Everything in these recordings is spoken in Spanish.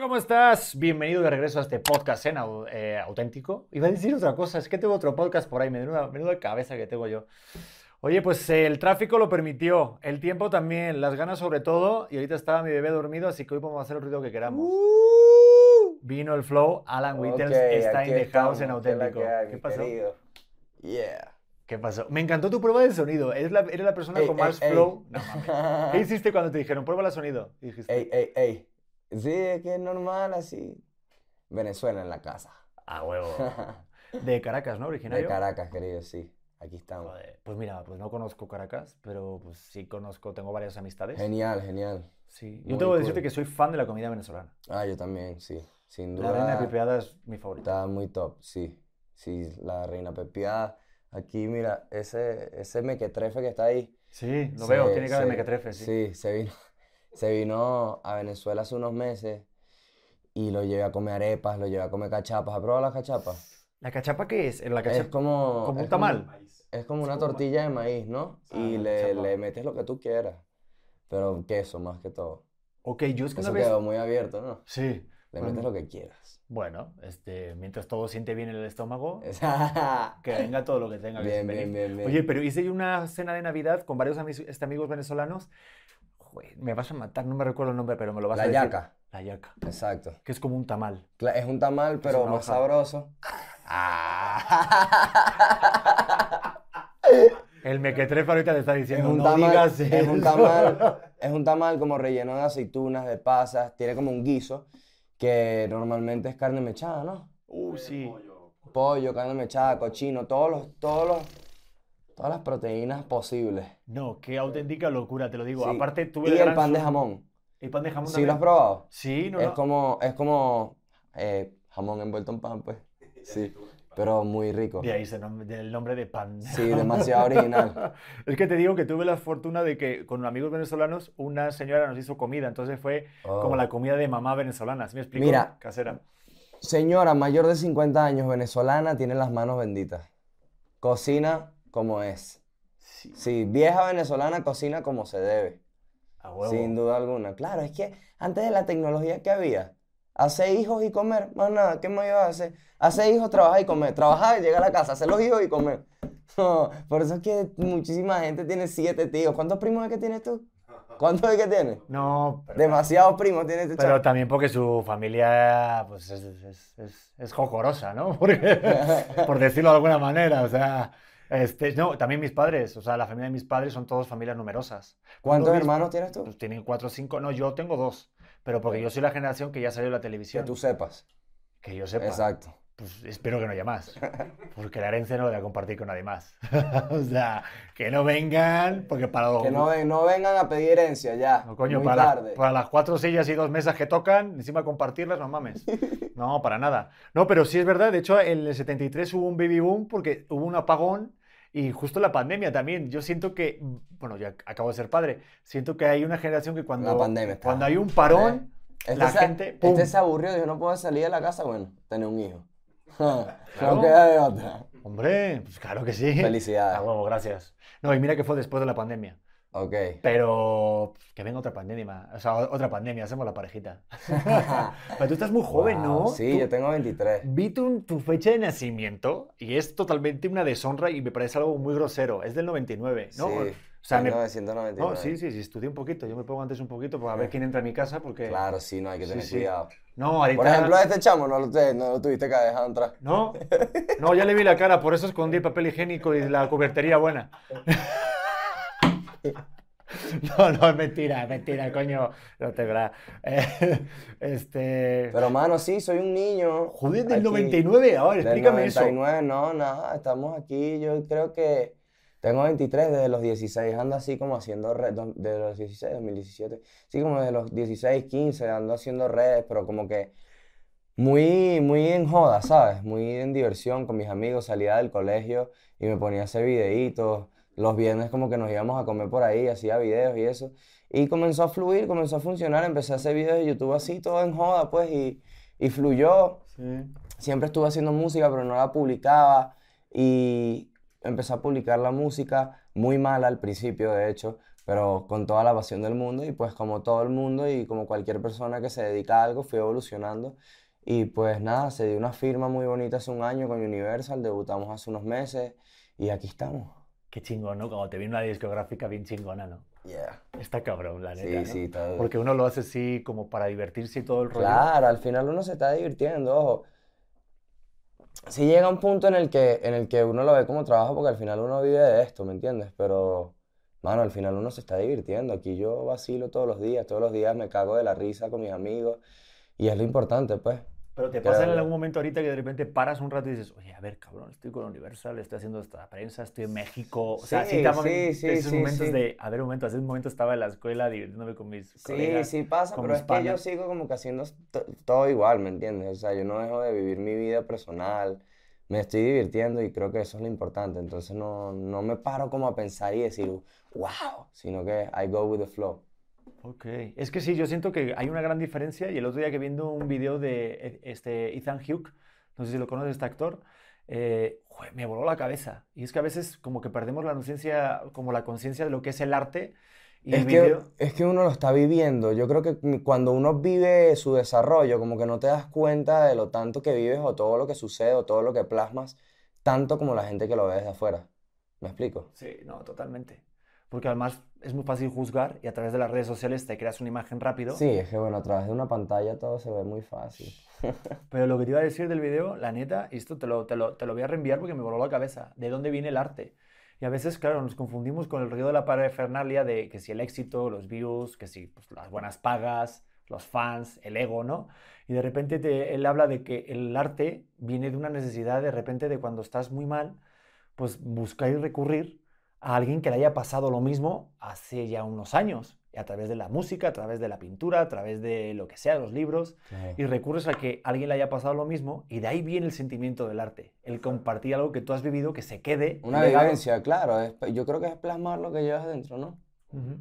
¿cómo estás? Bienvenido de regreso a este podcast en eh, auténtico. Iba a decir otra cosa, es que tengo otro podcast por ahí, menuda, menuda cabeza que tengo yo. Oye, pues eh, el tráfico lo permitió, el tiempo también, las ganas sobre todo, y ahorita estaba mi bebé dormido, así que hoy podemos hacer el ruido que queramos. Vino el flow, Alan Wittels Uh. Ok, está in the house en estamos, ¿qué es la auténtico. que hay, ¿Qué pasó? querido? Yeah. ¿Qué pasó? Me encantó tu prueba de sonido. Eres la, eres la persona Ey, con ey, más ey. flow. No. ¿Qué hiciste cuando te dijeron prueba el sonido? Y dijiste, Ey, ey, ey. Sí, es que es normal así. Venezuela en la casa. a huevo. De Caracas, ¿no? De Originario. Caracas, querido, sí. Aquí estamos. Joder, Pues mira, pues no conozco Caracas, pero pues sí conozco, tengo varias amistades. Genial, genial. Sí. Yo tengo que cool. decirte que soy fan de la comida venezolana. Ah, yo también, sí. Sin La reina duda. pepiada es mi favorita. Está muy top, sí. Sí, la reina pepiada. Aquí, mira, ese, ese mequetrefe que está ahí. Sí, lo se- veo, tiene cara de mequetrefe, sí. Sí, se vino, se vino a Venezuela hace unos meses y lo llevé a comer arepas, lo llevé a comer cachapas. ¿Has probado las cachapas? ¿La cachapa qué es? La Es cachapa como, como un es tamal. es como una tortilla de maíz, ¿no? Ah, Y le, le metes lo que tú quieras, pero queso más que todo. Ok, yo es que una Eso vez... quedó muy abierto, ¿no? Sí. Le Bueno. metes lo que quieras. Bueno, este, mientras todo siente bien en el estómago, Es- que venga todo lo que tenga que Bien, venir. bien, bien, bien. Oye, pero hice una cena de Navidad con varios amis- este, amigos venezolanos. Joder, me vas a matar, no me recuerdo el nombre, pero me lo vas La a decir. yaca. La yaca. Exacto. Que es como un tamal. Cla- Es un tamal, pero más hoja. sabroso. El mequetrefe ahorita te está Es diciendo, un no tamal, digas es un eso". tamal, es un tamal como relleno de aceitunas, de pasas, tiene como un guiso que normalmente es carne mechada, ¿no? Uh, sí. Pollo, carne mechada, cochino, todos los, todos los, todas las proteínas posibles. No, qué auténtica locura, te lo digo. Sí. Aparte, tuve Y el pan de jamón. ¿El pan de jamón ¿Sí lo has probado? Sí, no, Es no. como, es como eh, jamón envuelto en pan, pues. Sí, pero muy rico. De ahí se nom- del nombre de pan. Sí, demasiado original. Es que te digo que tuve la fortuna de que con amigos venezolanos una señora nos hizo comida, entonces fue como Oh. la comida de mamá venezolana, ¿sí me explico? Mira. Casera. Señora mayor de 50 años, venezolana, tiene las manos benditas. Cocina como es. Sí, Sí, vieja venezolana cocina como se debe. a huevo. Sin duda alguna. Claro, es que antes de la tecnología que había, hacer hijos y comer, más nada, ¿qué más iba a hacer? Hacer hijos, trabajar y comer. Trabajar y llegar a la casa, hacer los hijos y comer. No, por eso es que muchísima gente tiene siete tíos. ¿Cuántos primos es que tienes tú? ¿Cuántos es que tienes? No, pero, Demasiados primos tiene este pero chavo. también porque su familia pues es, es, es, es jocorosa, ¿no? Porque, por decirlo de alguna manera, o sea, este, no, también mis padres, o sea, la familia de mis padres son todos familias numerosas. ¿Cuántos mis- hermanos tienes tú? Pues tienen cuatro o cinco, no, yo tengo dos, pero porque yo soy la generación que ya salió en la Que televisión, tú sepas. que yo sepa. Exacto. Pues espero que no haya más, porque la herencia no la voy a compartir con nadie más. o sea, que no vengan, porque para los... Que no, ven- no vengan a pedir herencia ya. No, coño, Muy para, la- para las cuatro sillas y dos mesas que tocan, encima compartirlas, no mames. No, para nada. No, pero sí es verdad, de hecho, en el 73 hubo un baby boom porque hubo un apagón y justo la pandemia también. Yo siento que, bueno, ya acabo de ser padre, siento que hay una generación que cuando, La pandemia está- cuando hay un parón, Este la se, gente... ¡pum! este se aburrió, dijo, no puedo salir de la casa, bueno, tener un hijo. No queda de otra. Hombre, pues claro que sí. Felicidades. A huevo, gracias. No, y mira que fue después de la pandemia. Ok. Pero que venga otra pandemia, o sea, otra pandemia, hacemos la parejita. Pero tú estás muy joven, ¿no? Wow, Sí, Tú- yo tengo 23. Vi tu, tu fecha de nacimiento y es totalmente una deshonra y me parece algo muy grosero. Es del 99, ¿no? Sí, O sea, me- 1999. no, sí, sí, sí, estudié un poquito. Yo me pongo antes un poquito para ver quién entra a mi casa porque... Claro, sí, no, hay que tener sí. cuidado. No, ahorita... Por ejemplo, este chamo no lo, te- no lo tuviste que dejar entrar. No, no, ya le vi la cara, por eso escondí el papel higiénico y la cubertería buena. No, no, es mentira, es mentira, coño. No te creas. Eh, este... Pero, mano, sí, soy un niño. Joder, del aquí. 99, ahora, explícame eso. 99, no, nada, estamos aquí. Yo creo que tengo 23 desde los 16, ando así como haciendo redes, de los 16, 2017, sí, como de los 16, 15, ando haciendo redes, pero como que muy, muy en joda, ¿sabes? Muy en diversión con mis amigos, salía del colegio y me ponía a hacer videitos. Los viernes como que nos íbamos a comer por ahí, hacía videos y eso. Y comenzó a fluir, comenzó a funcionar, empecé a hacer videos de YouTube así, todo en joda, pues, y, y fluyó Sí. siempre estuve haciendo música, pero no la publicaba. Y empecé a publicar la música muy mal al principio, de hecho, pero con toda la pasión del mundo y pues como todo el mundo y como cualquier persona que se dedica a algo, fui evolucionando y pues nada, se dio una firma muy bonita hace un año con Universal, debutamos hace unos meses y aquí estamos. Qué chingón, ¿no? Como te viene una discográfica bien chingona, ¿no? Yeah. Está cabrón, la neta, Sí, ¿no? sí, todo. Porque uno lo hace así como para divertirse y todo el rollo. Claro, al final uno se está divirtiendo, ojo. Sí llega un punto en el que, en el que uno lo ve como trabajo porque al final uno vive de esto, ¿me entiendes? Pero, mano, al final uno se está divirtiendo. Aquí yo vacilo todos los días, todos los días me cago de la risa con mis amigos y es lo importante, pues. Pero te pasa en yo. algún momento ahorita que de repente paras un rato y dices, oye, a ver, cabrón, estoy con Universal, estoy haciendo esta prensa, estoy en México. O sea, sí, Sí, estamos sí, en sí, esos sí, momentos sí. de, a ver, un momento, hace un momento estaba en la escuela divirtiéndome con mis Sí, colegas. sí pasa, con pero es que yo panas. sigo como que haciendo to- todo igual, ¿me entiendes? O sea, yo no dejo de vivir mi vida personal, me estoy divirtiendo y creo que eso es lo importante. Entonces no, no me paro como a pensar y decir, wow, sino que I go with the flow. Ok, es que sí, yo siento que hay una gran diferencia y el otro día que viendo un video de eh, este Ethan Hawke, no sé si lo conoces, este actor, eh, jue, me voló la cabeza. Y es que a veces como que perdemos la conciencia, como la conciencia de lo que es el arte y el Es que, video. es que uno lo está viviendo. Yo creo que cuando uno vive su desarrollo, como que no te das cuenta de lo tanto que vives o todo lo que sucede o todo lo que plasmas, tanto como la gente que lo ve desde afuera. ¿Me explico? Sí, no, totalmente. Porque además es muy fácil juzgar y a través de las redes sociales te creas una imagen rápido. Sí, es que bueno, a través de una pantalla todo se ve muy fácil. Pero lo que te iba a decir del video, la neta, y esto te lo, te lo, te lo voy a reenviar porque me voló la cabeza, ¿de dónde viene el arte? Y a veces, claro, nos confundimos con el ruido de la parafernalia de que si el éxito, los views, que si pues, las buenas pagas, los fans, el ego, ¿no? Y de repente te- él habla de que el arte viene de una necesidad de repente de cuando estás muy mal, pues buscar y recurrir a alguien que le haya pasado lo mismo hace ya unos años. Y a través de la música, a través de la pintura, a través de lo que sea, los libros, Claro. y recurres a que alguien le haya pasado lo mismo y de ahí viene el sentimiento del arte, el compartir algo que tú has vivido, que se quede Una vivencia, claro. es- yo creo que es plasmar lo que llevas dentro, ¿no? Ujú.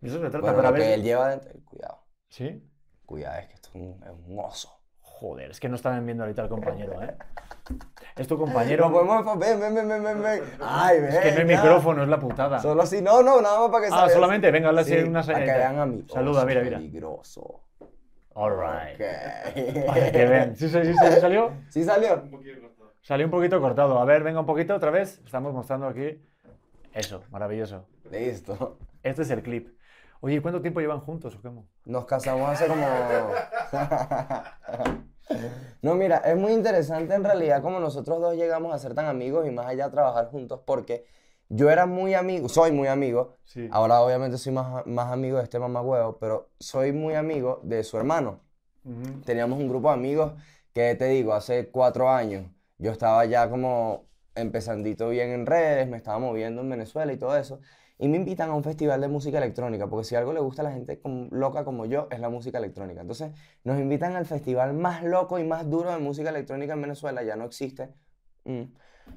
De eso se trata, Bueno, lo que él lleva dentro. Cuidado, ¿Sí? cuidado, es que esto es un, es un oso. Joder, es que no están viendo ahorita al compañero, ¿eh? Es tu compañero. Podemos ven, ven, ven, ven, ven, ven. Ay, ven. Es que no hay ya. micrófono, es la putada. Solo así, no, no, nada más para que Ah, salga solamente, venga, hazle así Sí, una para que vean a mí. Saluda, mira, mira. peligroso. All right. Ok. Para que vean. ¿Sí, sí, sí, sí salió? ¿Sí salió? Salió un poquito cortado. A ver, venga un poquito otra vez. Estamos mostrando aquí. Eso, maravilloso. Listo. Este es el clip. Oye, ¿y cuánto tiempo llevan juntos o cómo? Nos casamos hace como... No, mira, es muy interesante en realidad como nosotros dos llegamos a ser tan amigos y más allá a trabajar juntos porque yo era muy amigo, soy muy amigo, Sí. ahora obviamente soy más, más amigo de este mamagüevo, pero soy muy amigo de su hermano. Teníamos un grupo de amigos que te digo, hace cuatro años yo estaba ya como empezandito bien en redes, me estaba moviendo en Venezuela y todo eso, y me invitan a un festival de música electrónica, porque si algo le gusta a la gente como- loca como yo, es la música electrónica. Entonces nos invitan al festival más loco y más duro de música electrónica en Venezuela, ya no existe, mm,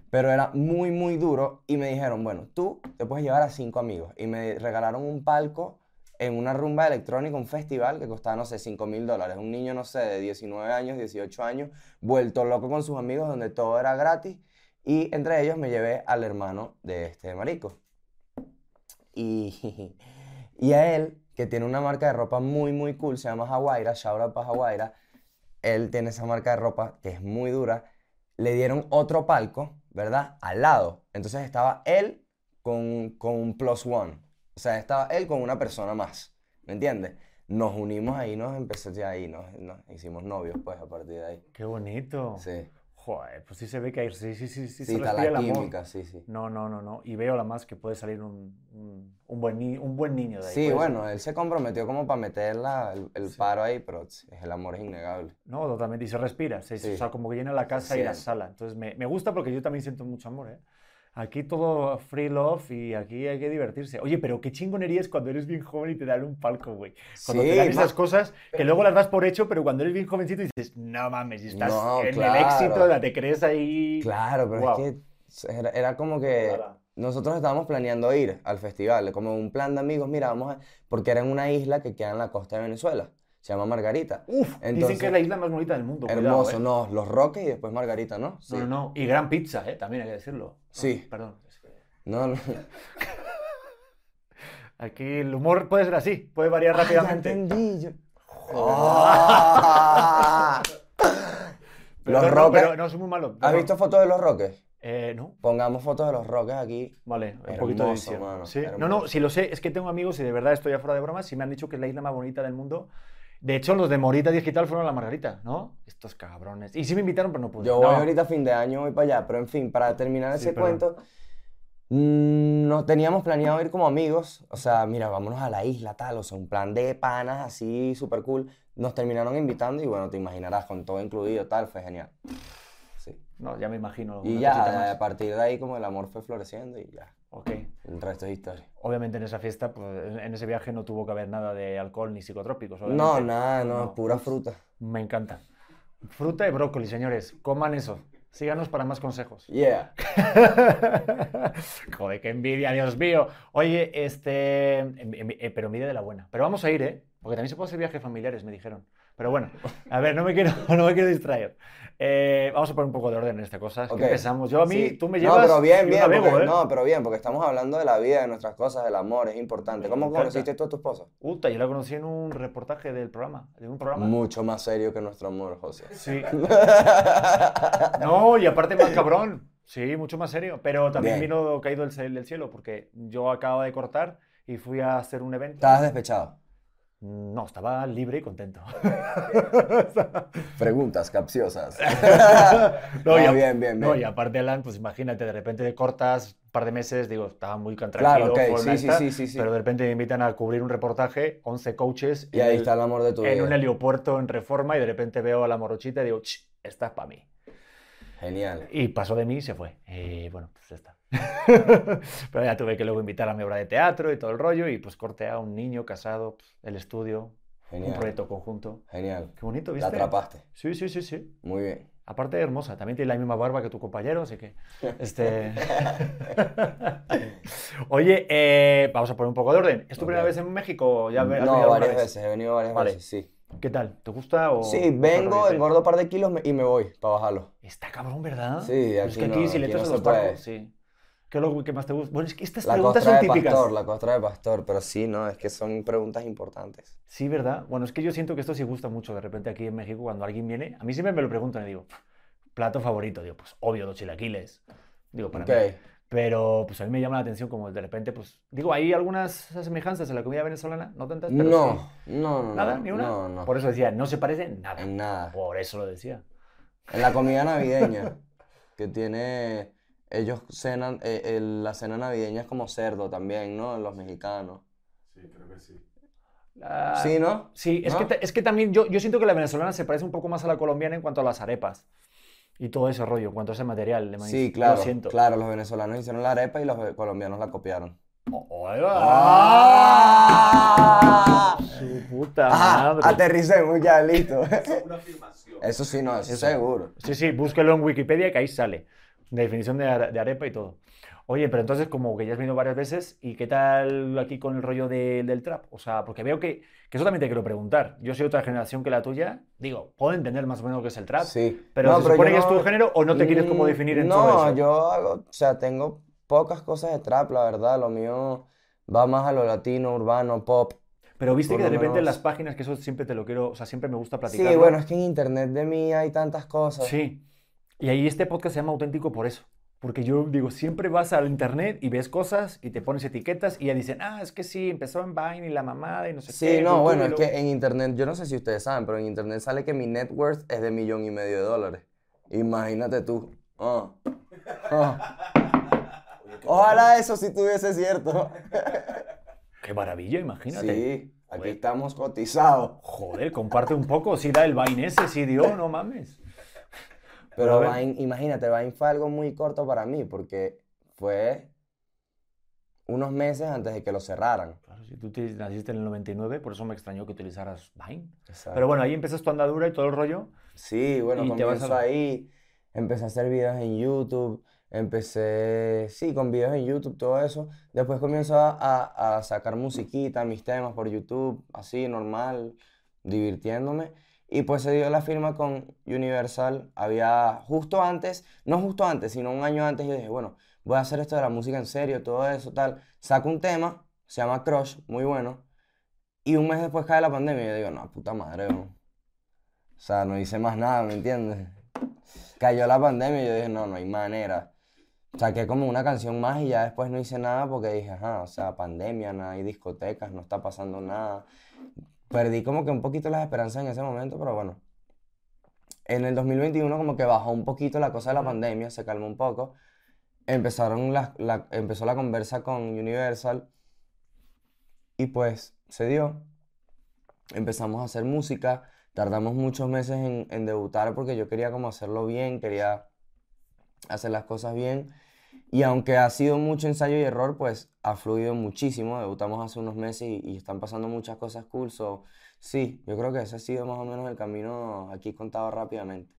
pero era muy, muy duro, y me dijeron, bueno, tú te puedes llevar a cinco amigos, y me regalaron un palco en una rumba electrónica, un festival que costaba, no sé, 5 mil dólares. Un niño, no sé, de 19 años, 18 años, vuelto loco con sus amigos, donde todo era gratis. Y entre ellos me llevé al hermano de este marico. Y, y a él, que tiene una marca de ropa muy, muy cool, se llama Hawaira, shout out para Hawaira. Él tiene esa marca de ropa que es muy dura. Le dieron otro palco, ¿verdad? Al lado. Entonces estaba él con, con un plus one. O sea, estaba él con una persona más. ¿Me entiendes? Nos unimos ahí, nos empezó ya ahí, nos, nos hicimos novios, pues, a partir de ahí. Qué bonito. Sí. Joder, pues sí se ve que hay, sí, sí, sí, sí, Sí, se está la el amor. química, sí, sí. No, no, no, no. Y veo además que puede salir un, un, un buen, ni- un buen niño de ahí. Sí, bueno, ser. él se comprometió como para meter la- el, el Sí. paro ahí, pero el amor es innegable. No, totalmente. Y se respira. se- Sí. O sea, como que llena la casa y la sala. Entonces me, me gusta porque yo también siento mucho amor, ¿eh? Aquí todo free love y aquí hay que divertirse. Oye, pero qué chingonería es cuando eres bien joven y te dan un palco, güey. Cuando te Sí, dan esas cosas que luego las das por hecho, pero cuando eres bien jovencito dices, no mames, estás No, en el claro. éxito, la te crees ahí. Claro, pero Guau. es que era, era como que Ojalá. nosotros estábamos planeando ir al festival, como un plan de amigos, mira, vamos a... Porque era en una isla que queda en la costa de Venezuela, se llama Margarita. Uf, dicen que Entonces- es la isla más bonita del mundo. cuidado, Hermoso, ¿eh? no, Los Roques y después Margarita, ¿no? Sí. No, no, no. Y gran pizza, ¿eh? También hay que decirlo. No, Sí. Perdón. No, no. Aquí el humor puede ser así, puede variar Ah, ya rápidamente. entendí. yo-. Ah. Pero Los no, Roques. pero no, soy muy malo. ¿Has No, visto fotos de los Roques? Eh, no. Pongamos fotos de los Roques aquí. Vale, un Hermoso, poquito de edición. mano, Sí. No, no, si lo sé, es que tengo amigos y de verdad estoy afuera de bromas y me han dicho que es la isla más bonita del mundo. De hecho, los de Morita Digital fueron a la Margarita, ¿no? Estos cabrones. Y sí me invitaron, pero no pude. Yo voy No. ahorita a fin de año, voy para allá. Pero en fin, para terminar Sí, ese cuento, mm, nos teníamos planeado ir como amigos. O sea, mira, vámonos a la isla, tal. O sea, un plan de panas así, súper cool. Nos terminaron invitando y bueno, te imaginarás, con todo incluido, tal. Fue genial. Sí. No, ya me imagino. Y ya, a partir de ahí, como el amor fue floreciendo y ya. Ok. El resto es historia. Obviamente en esa fiesta, pues, en ese viaje no tuvo que haber nada de alcohol ni psicotrópicos. No, obviamente. nada, no, No. pura fruta. Me encanta. Fruta y brócoli, señores. Coman eso. Síganos para más consejos. Yeah. Joder, qué envidia, Dios mío. Oye, este. em- em- eh, pero envidia de la buena. Pero vamos a ir, ¿eh? Porque también se puede hacer viajes familiares, me dijeron. Pero bueno, a ver, no me quiero, no me quiero distraer. Eh, vamos a poner un poco de orden en esta cosa. Es que Ok. empezamos. Yo a mí, Sí. tú me No, llevas. pero bien, bien. navego, porque- ¿eh? No, pero bien, porque estamos hablando de la vida, de nuestras cosas, del amor, es importante. ¿Cómo conociste tú a tu esposa? Uta, yo la conocí en un reportaje del programa. De un programa. Mucho más serio que nuestro amor, José. Sí. No, y aparte más cabrón. Sí, mucho más serio. Pero también Bien. vino caído del cielo, porque yo acababa de cortar y fui a hacer un evento. Estabas despechado. No, estaba libre y contento. Preguntas capciosas. No, No, y a- bien, bien, No, bien. y aparte, Alan, pues imagínate, de repente cortas un par de meses, digo, estaba muy Claro, tranquilo, ok, fue sí, sí, esta, sí, sí, sí. pero de repente me invitan a cubrir un reportaje, 11 coaches, Y ahí el- está el amor de tu en vida. un heliopuerto en Reforma y de repente veo a la morochita y digo, "Ch, esta es para mí. Genial. Y pasó de mí y se fue. Y bueno, pues ya está. Pero ya tuve que luego invitar a mi obra de teatro y todo el rollo y pues corté a un niño casado, pues, el estudio, un Genial. proyecto conjunto. Genial. Qué bonito, La ¿viste? atrapaste. Sí, sí, sí, sí. Muy bien. Aparte hermosa, también tiene la misma barba que tu compañero, así que... Este... Oye, eh, vamos a poner un poco de orden. ¿Es tu primera Ok. vez en México? ¿Ya has No, varias vez? veces, he venido varias Vale. veces, sí. ¿Qué tal? ¿Te gusta o...? Sí, vengo, engordo un par de kilos y me voy para bajarlo. Está cabrón, ¿verdad? Sí, Pero es aquí que aquí no, si le aquí echas no los tacos, sí. ¿Qué es lo que más te gusta? Bueno, es que estas La preguntas son de típicas. pastor, la costra de pastor, pero sí, no, es que son preguntas importantes. Sí, ¿verdad? Bueno, es que yo siento que esto sí gusta mucho de repente aquí en México cuando alguien viene. A mí siempre me lo preguntan y digo, plato favorito. Digo, pues obvio, los chilaquiles. Digo, para Ok. mí. Pero pues a mí me llama la atención como de repente, pues, digo, hay algunas semejanzas en la comida venezolana, no tantas, pero No, sí. no, no. ¿Nada? ¿Ni una? No, no. Por eso decía, no se parece en nada. En nada. Por eso lo decía. En la comida navideña, que tiene, ellos cenan, eh, el- la cena navideña es como cerdo también, ¿no? Los mexicanos. Sí, creo que sí. Ah, ¿Sí, no? Sí, es, ¿No? que, ta- es que también yo, yo siento que la venezolana se parece un poco más a la colombiana en cuanto a las arepas y todo ese rollo, en cuanto a ese material de maíz. Sí, Lo claro, siento. claro, los venezolanos hicieron la arepa y los colombianos la copiaron. Oh, oh, ahí va. ¡Ah! Su puta Ajá, madre. aterricemos ya, listo. Es una afirmación. Eso sí, no, eso Eso. seguro. Sí, sí, búsquelo en Wikipedia que ahí sale. Definición de, are- de arepa y todo. Oye, pero entonces como que ya has venido varias veces, ¿y qué tal aquí con el rollo de- del trap? O sea, porque veo que, que eso también te quiero preguntar. Yo soy otra generación que la tuya. Digo, puedo entender más o menos lo que es el trap. Sí. Pero No, ¿se pero supone que es tu no- género o no te quieres como definir en no, todo eso? yo hago, o sea, tengo pocas cosas de trap, la verdad. Lo mío va más a lo latino, urbano, pop. Pero viste que de repente en las páginas, que eso siempre te lo quiero, o sea, siempre me gusta Sí, platicarlo. bueno, es que en internet de mí hay tantas cosas. Sí. Y ahí este podcast se llama auténtico por eso. Porque yo digo, siempre vas al internet y ves cosas y te pones etiquetas y ya dicen, ah, es que sí, empezó en Vine y la mamada y no sé Sí, qué. no, YouTube bueno, es luego-". que en internet, yo no sé si ustedes saben, pero en internet sale que mi net worth es de millón y medio de dólares. Imagínate tú. Ah. Ah. Ojalá eso sí tuviese cierto. Qué maravilla, imagínate. Sí, aquí Joder. estamos cotizados. Joder, comparte un poco, si da el Vine ese, sí dio, no mames. Pero. Vine, imagínate, Vine fue algo muy corto para mí porque fue unos meses antes de que lo cerraran. Claro, si tú te- naciste en el 99, por eso me extrañó que utilizaras Vine. Exacto. Pero bueno, ahí empiezas tu andadura y todo el rollo. Sí, bueno, Y te vas a ahí, empecé a hacer videos en YouTube, empecé, sí, con videos en YouTube, todo eso. Después comienzo a, a- a sacar musiquita, mis temas por YouTube, así, normal, divirtiéndome. Y pues se dio la firma con Universal. Había justo antes, no justo antes, sino un año antes, yo dije, bueno, voy a hacer esto de la música en serio, todo eso, tal. Saco un tema, se llama Crush, muy bueno. Y un mes después cae la pandemia y yo digo, no, puta madre. O sea, no hice más nada, ¿me entiendes? Cayó la pandemia y yo dije, no, no hay manera. Saqué como una canción más y ya después no hice nada porque dije, ajá, o sea, pandemia, no hay discotecas, no está pasando nada. Perdí como que un poquito las esperanzas en ese momento, pero bueno. En el 2021 como que bajó un poquito la cosa de la pandemia, se calmó un poco. Empezaron las- la, empezó la conversa con Universal y pues se dio. Empezamos a hacer música, tardamos muchos meses en, en debutar porque yo quería como hacerlo bien, quería hacer las cosas bien. Y aunque ha sido mucho ensayo y error, pues ha fluido muchísimo. Debutamos hace unos meses y, están pasando muchas cosas cool. So, sí, yo creo que ese ha sido más o menos el camino aquí contado rápidamente.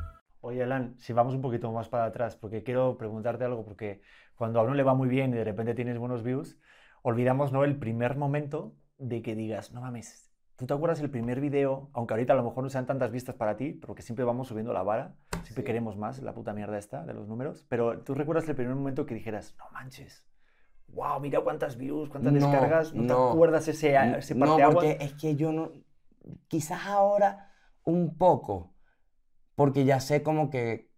Oye, Alan, si vamos un poquito más para atrás, porque quiero preguntarte algo, porque cuando a uno le va muy bien y de repente tienes buenos views, olvidamos, ¿no? El primer momento de que digas, no mames, ¿tú te acuerdas el primer video? Aunque ahorita a lo mejor no sean tantas vistas para ti, porque siempre vamos subiendo la vara, siempre queremos más, la puta mierda esta de los números, pero ¿tú recuerdas el primer momento que dijeras, no manches, wow, mira cuántas views, cuántas No, descargas, ¿no, no. te acuerdas ese, ese No, porque es que yo no. Quizás ahora un poco, porque ya sé como que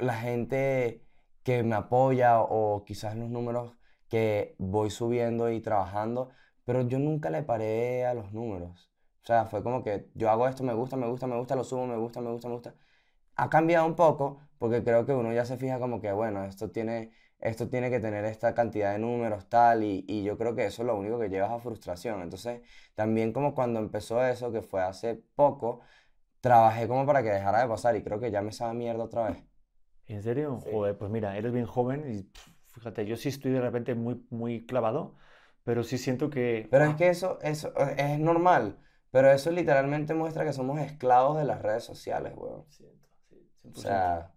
la gente que me apoya o quizás los números que voy subiendo y trabajando, pero yo nunca le paré a los números. O sea, fue como que yo hago esto, me gusta, me gusta, me gusta, lo subo, me gusta, me gusta, me gusta. Ha cambiado un poco porque creo que uno ya se fija como que, bueno, esto tiene, esto tiene que tener esta cantidad de números, tal, y, y yo creo que eso es lo único que lleva a frustración. Entonces, también como cuando empezó eso, que fue hace poco, trabajé como para que dejara de pasar y creo que ya me sabe mierda otra vez. ¿En serio? Sí. Joder, pues mira, eres bien joven y pf, fíjate, yo sí estoy de repente muy, muy clavado, pero sí siento que... Pero es que eso, eso es normal, pero eso literalmente muestra que somos esclavos de las redes sociales, weón. Siento, sí, O 100%. sea,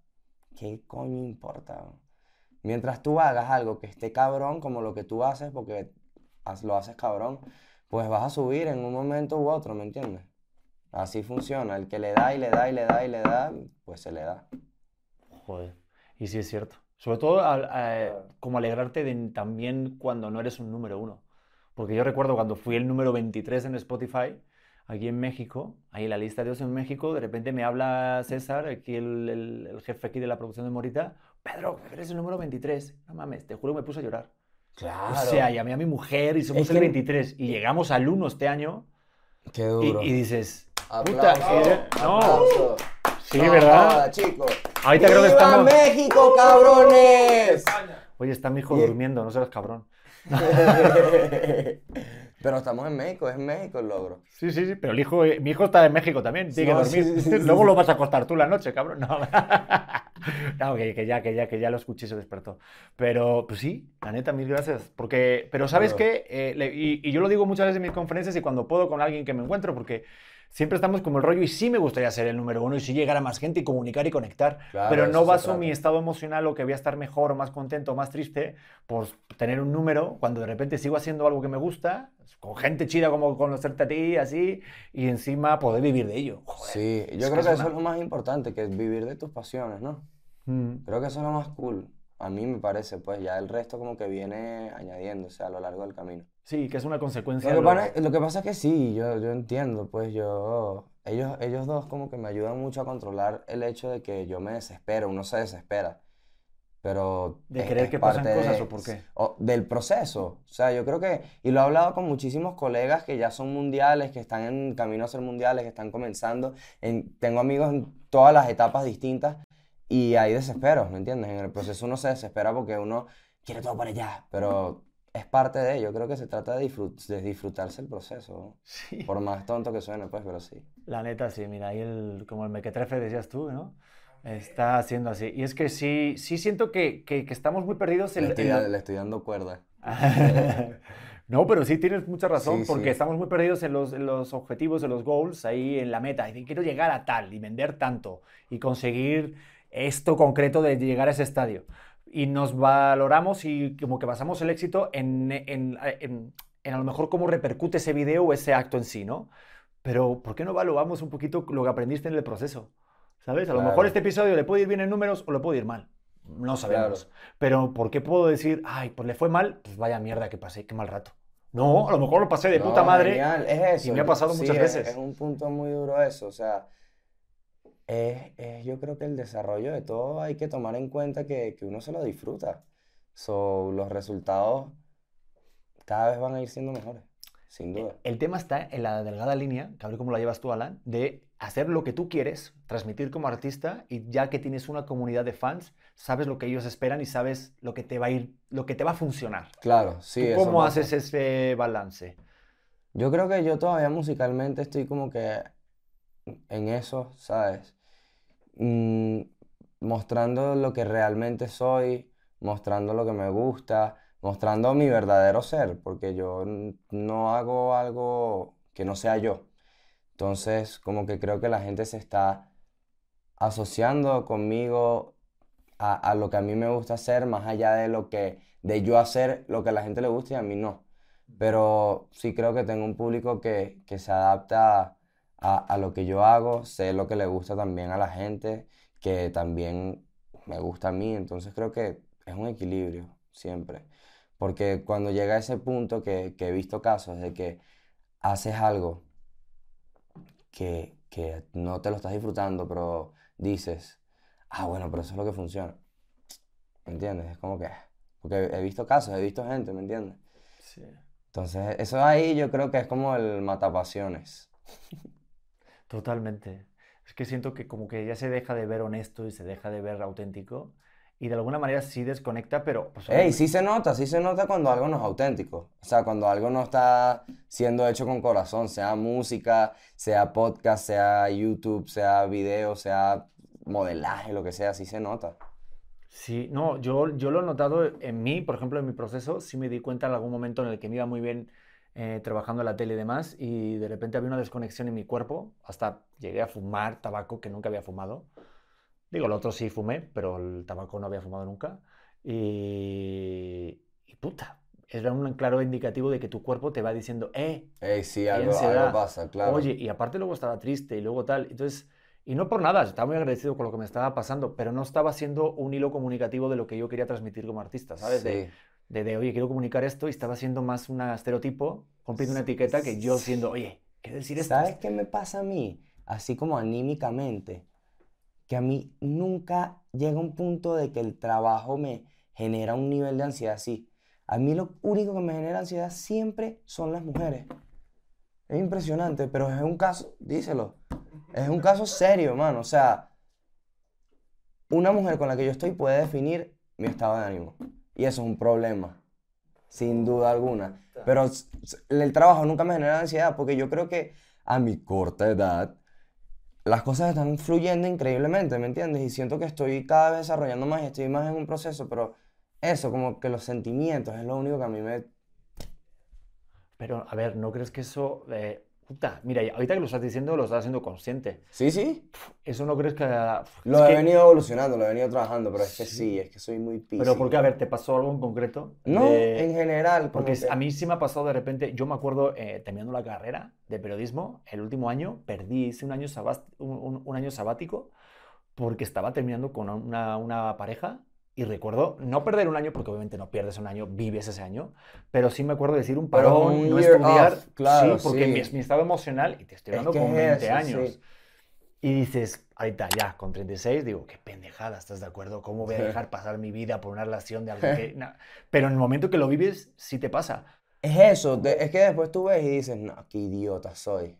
¿qué coño importa? Mientras tú hagas algo que esté cabrón como lo que tú haces, porque lo haces cabrón, pues vas a subir en un momento u otro, ¿me entiendes? Así funciona. El que le da y le da y le da y le da, pues se le da. Joder, y sí es cierto. Sobre todo a- como alegrarte de también cuando no eres un número uno. Porque yo recuerdo cuando fui el número 23 en Spotify, aquí en México, ahí en la lista de Dios en México, de repente me habla César, aquí el, el- el jefe aquí de la producción de Morita, Pedro, eres el número 23. No mames, te juro que me puse a llorar. Claro. O sea, llamé a mi mujer y somos Es el que- 23 y llegamos al 1 este año Qué y, duro. y dices, puta, Aplauso, y- no, aplauso. sí, ¿verdad? chicos. Ahorita creo que ¡Viva estamos... México, cabrones! Oye, está mi hijo durmiendo, no seas cabrón. Pero estamos en México, es México el logro. Sí, sí, sí, pero el hijo, mi hijo está en México también, tiene No, que dormir. sí, sí, sí, sí, Luego lo vas a acostar tú la noche, cabrón. No, No, que, que ya, que ya, que ya lo escuché y se despertó. Pero, pues sí, la neta, mil gracias. Porque, pero ¿sabes qué? Eh, le- y, y yo lo digo muchas veces en mis conferencias y cuando puedo con alguien que me encuentro, porque siempre estamos como el rollo y sí me gustaría ser el número uno y sí llegar a más gente y comunicar y conectar. Claro, pero no baso mi estado emocional o que voy a estar mejor o más contento o más triste por tener un número cuando de repente sigo haciendo algo que me gusta, con gente chida como conocerte a ti, así, y encima poder vivir de ello. Joder. Sí, yo creo que que es eso es lo más importante, que es vivir de tus pasiones, ¿no? Mm. Creo que eso es lo más cool. A mí me parece, pues ya el resto como que viene añadiéndose a lo largo del camino. Sí, que es una consecuencia. Lo que, pasa, lo que pasa es que sí, yo, yo entiendo, pues yo, ellos, ellos dos como que me ayudan mucho a controlar el hecho de que yo me desespero, uno se desespera, pero ¿De es que parte cosas de- o por qué? o del proceso. O sea, yo creo que, y lo he hablado con muchísimos colegas que ya son mundiales, que están en camino a ser mundiales, que están comenzando. En, tengo amigos en todas las etapas distintas y hay desesperos, ¿me entiendes? En el proceso uno se desespera porque uno quiere todo para allá, pero es parte de ello. Creo que se trata de, disfrut- de disfrutarse el proceso, ¿no? Sí. Por más tonto que suene, pues, pero sí. La neta, sí, mira, ahí el, como el mequetrefe decías tú, ¿no? Está haciendo así. Y es que sí, sí siento que, que, que estamos muy perdidos en, Le estoy, en le estoy dando cuerda. No, pero sí tienes mucha razón, Sí, porque sí. estamos muy perdidos en los, en los objetivos, en los goals, ahí en la meta. Quiero llegar a tal y vender tanto y conseguir esto concreto de llegar a ese estadio. Y nos valoramos y como que basamos el éxito en, en- en- en a lo mejor cómo repercute ese video o ese acto en sí, ¿no? Pero ¿por qué no evaluamos un poquito lo que aprendiste en el proceso? ¿Sabes? A lo mejor este episodio le puede ir bien en números o le puede ir mal. No sabemos. Pero ¿por qué puedo decir, ay, pues le fue mal? Pues vaya mierda que pasé, qué mal rato. No, a lo mejor lo pasé de No, puta madre. genial, es eso. me ha pasado Sí, muchas es- veces. Es un punto muy duro eso, o sea, es, es- yo creo que el desarrollo de todo hay que tomar en cuenta que, que uno se lo disfruta. So, los resultados cada vez van a ir siendo mejores, sin duda. El tema está en la delgada línea, que a ver cómo la llevas tú, Alan, de hacer lo que tú quieres, transmitir como artista y ya que tienes una comunidad de fans, sabes lo que ellos esperan y sabes lo que te va a ir, lo que te va a funcionar. Claro, sí, ¿Tú eso ¿Cómo pasa. haces ese balance? Yo creo que yo todavía musicalmente estoy como que en eso, ¿sabes? Mm, mostrando lo que realmente soy, mostrando lo que me gusta, mostrando mi verdadero ser, porque yo no hago algo que no sea yo. Entonces, como que creo que la gente se está asociando conmigo a, a lo que a mí me gusta hacer, más allá de lo que, de yo hacer lo que a la gente le gusta y a mí no. Pero sí creo que tengo un público que, que se adapta a, a lo que yo hago, sé lo que le gusta también a la gente, que también me gusta a mí, entonces creo que es un equilibrio siempre. Porque cuando llega a ese punto que, que he visto casos de que haces algo que, que no te lo estás disfrutando, pero dices, ah, bueno, pero eso es lo que funciona. ¿Me entiendes? Es como que, porque he visto casos, he visto gente, ¿me entiendes? Entonces, eso ahí yo creo que es como el matapasiones. Totalmente. Es que siento que como que ya se deja de ver honesto y se deja de ver auténtico y de alguna manera sí desconecta, pero pues, Ey, sí se nota, sí se nota cuando algo no es auténtico. O sea, cuando algo no está siendo hecho con corazón, sea música, sea podcast, sea YouTube, sea video, sea modelaje, lo que sea, sí se nota. Sí, no, yo, yo lo he notado en mí, por ejemplo, en mi proceso, sí me di cuenta en algún momento en el que me iba muy bien eh, trabajando en la tele y demás, y de repente había una desconexión en mi cuerpo, hasta llegué a fumar tabaco que nunca había fumado. Digo, el otro sí fumé, pero el tabaco no había fumado nunca. Y, y puta, era un claro indicativo de que tu cuerpo te va diciendo, eh, Ey, sí, algo, algo pasa, claro. Oye, y aparte luego estaba triste y luego tal. Entonces, y no por nada, estaba muy agradecido con lo que me estaba pasando, pero no estaba siendo un hilo comunicativo de lo que yo quería transmitir como artista, ¿sabes? Sí. de, de, oye, quiero comunicar esto y estaba siendo más un estereotipo, cumpliendo una etiqueta que yo siendo, oye, quiero decir esto. ¿Sabes qué me pasa a mí? Así como anímicamente, que a mí nunca llega un punto de que el trabajo me genera un nivel de ansiedad así. A mí lo único que me genera ansiedad siempre son las mujeres. Es impresionante, pero es un caso, díselo, es un caso serio, mano. O sea, una mujer con la que yo estoy puede definir mi estado de ánimo. Y eso es un problema, sin duda alguna. Pero el trabajo nunca me genera ansiedad porque yo creo que a mi corta edad las cosas están fluyendo increíblemente, ¿me entiendes? Y siento que estoy cada vez desarrollando más y estoy más en un proceso, pero eso, como que los sentimientos es lo único que a mí me... Pero, a ver, ¿no crees que eso... eh, puta, mira, ahorita que lo estás diciendo, lo estás haciendo consciente. Sí, sí, ¿Eso no crees que... lo he que- venido evolucionando, lo he venido trabajando, pero es que Sí. es que soy muy Pero piscis. porque, a ver, ¿te pasó algo en concreto? No, De- en general, Porque que- a mí sí me ha pasado de repente, yo me acuerdo eh, terminando la carrera de periodismo, el último año, perdí, hice un año, sabas- un, un- un año sabático porque estaba terminando con una, una pareja y recuerdo no perder un año, porque obviamente no pierdes un año, vives ese año, pero sí me acuerdo de decir un parón, no estudiar, off, claro, sí, porque sí. Mi, mi estado emocional, y te estoy Es hablando que con es 20 eso, años, sí. y dices, ahorita ya, con 36, digo, qué pendejada, ¿estás de acuerdo? ¿Cómo voy a dejar pasar mi vida por una relación de algo que... na-?". Pero en el momento que lo vives, sí te pasa. Es eso, es que después tú ves y dices, no, qué idiota soy.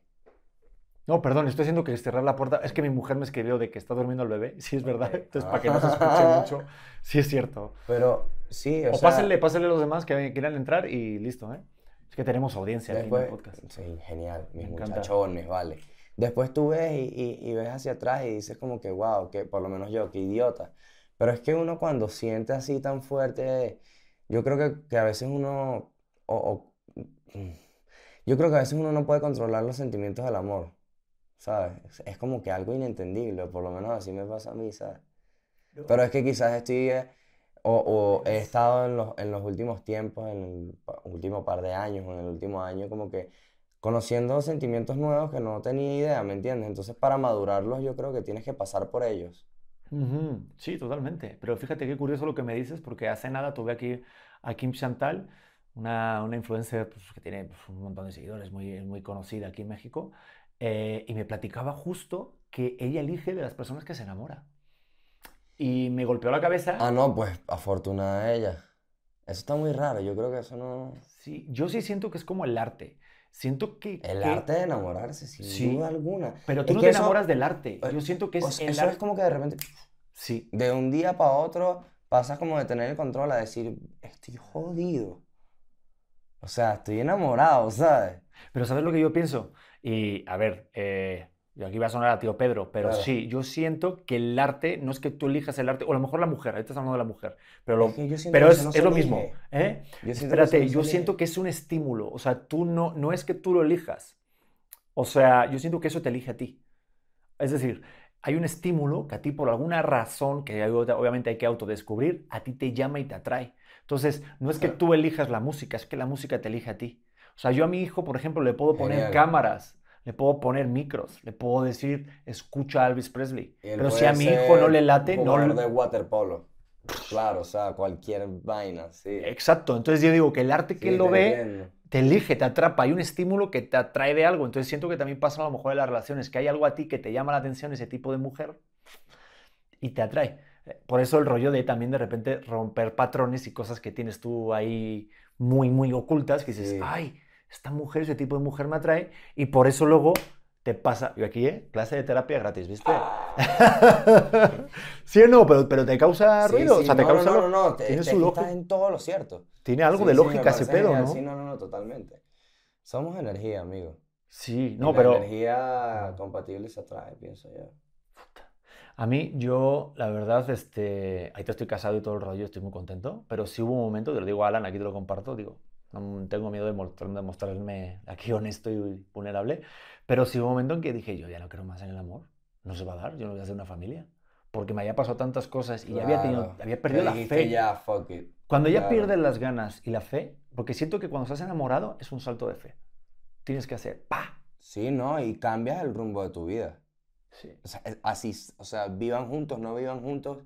No, perdón, estoy haciendo que cerrar la puerta. Es que mi mujer me escribió de que está durmiendo el bebé. Sí, es verdad. Entonces, para que no se escuche mucho, sí es cierto. Pero sí, o, O, sea, pásenle, pásenle a los demás que quieran entrar y listo, ¿eh? Es que tenemos audiencia aquí en el Después, podcast. sí, genial, mis Me encanta. muchachones, vale. Después tú ves y, y- y ves hacia atrás y dices como que, wow, que por lo menos yo, qué idiota. Pero es que uno cuando siente así tan fuerte, yo creo que, que a veces uno, o, o Yo creo que a veces uno no puede controlar los sentimientos del amor, ¿sabes? Es- como que algo inentendible, por lo menos así me pasa a mí, ¿sabes? Pero es que quizás estoy, eh, o, o he estado en los, en los últimos tiempos, en el último par de años, o en el último año, como que conociendo sentimientos nuevos que no tenía idea, ¿me entiendes? Entonces, para madurarlos, yo creo que tienes que pasar por ellos. Sí, totalmente. Pero fíjate qué curioso lo que me dices, porque hace nada tuve aquí a Kim Chantal, una, una influencer pues, que tiene pues, un montón de seguidores, muy, muy conocida aquí en México, eh, y me platicaba justo que ella elige de las personas que se enamora. Y me golpeó la cabeza. Ah, no, pues afortunada ella. Eso está muy raro, yo creo que eso no... Sí, yo sí siento que es como el arte. Siento que, El que- arte de enamorarse, sin Sí. duda alguna. Pero tú Es no te eso- enamoras del arte. eh, Yo siento que o es sea, el eso es arte. como que de repente, Sí, de un día para otro, pasas como de tener el control a decir, estoy jodido. O sea, estoy enamorado, ¿sabes? Pero ¿sabes lo que yo pienso? Y a ver, eh, yo aquí va a sonar a tío Pedro, pero Claro. sí, yo siento que el arte no es que tú elijas el arte, o a lo mejor la mujer, ahorita estamos hablando de la mujer, pero, lo- Es que pero es, no es lo mismo. ¿eh? Yo Espérate, no yo siento que es un estímulo, o sea, tú no, no es que tú lo elijas, o sea, yo siento que eso te elige a ti. Es decir, hay un estímulo que a ti por alguna razón, que hay- obviamente hay que autodescubrir, a ti te llama y te atrae. Entonces, no es que tú elijas la música, es que la música te elige a ti. O sea, yo a mi hijo, por ejemplo, le puedo poner Genial. cámaras, le puedo poner micros, le puedo decir, escucha a Elvis Presley. Él Pero si a mi hijo no le late, no le- de waterpolo. Claro, o sea, cualquier vaina, sí. Exacto, entonces yo digo que el arte que Sí, él lo ve entiendo. te elige, te atrapa, hay un estímulo que te atrae de algo. Entonces siento que también pasa a lo mejor en las relaciones, que hay algo a ti que te llama la atención, ese tipo de mujer, y te atrae. Eh, Por eso el rollo de también de repente romper patrones y cosas que tienes tú ahí muy, muy ocultas, que dices, Sí. ay, esta mujer, ese tipo de mujer me atrae, y por eso luego te pasa, yo aquí, ¿eh? Clase de terapia gratis, ¿viste? sí o no, pero, pero te causa Sí, ruido, sí, o sea, te no, causa... no, no, no, te- tiene te- su estás en todo lo cierto. Tiene algo Sí, de sí, lógica ese pedo. ¿no? Sí, no, no, no, totalmente. Somos energía, amigo. Sí, Y no, la pero... energía compatible se atrae, pienso yo. A mí, yo, la verdad, este, ahorita estoy casado y todo el rollo, estoy muy contento, pero sí hubo un momento, te lo digo a Alan, aquí te lo comparto, digo, no tengo miedo de mostrar- de mostrarme aquí honesto y vulnerable, pero sí hubo un momento en que dije, yo ya no creo más en el amor, no se va a dar, yo no voy a hacer una familia, porque me había pasado tantas cosas y ya había, tenido, Claro. había perdido la fe. ya, fuck it. Cuando ya Claro. pierdes las ganas y la fe, porque siento que cuando estás enamorado es un salto de fe, tienes que hacer, ¡pa! Sí, ¿no? Y cambias el rumbo de tu vida. Sí. O sea, así, o sea, vivan juntos, no vivan juntos,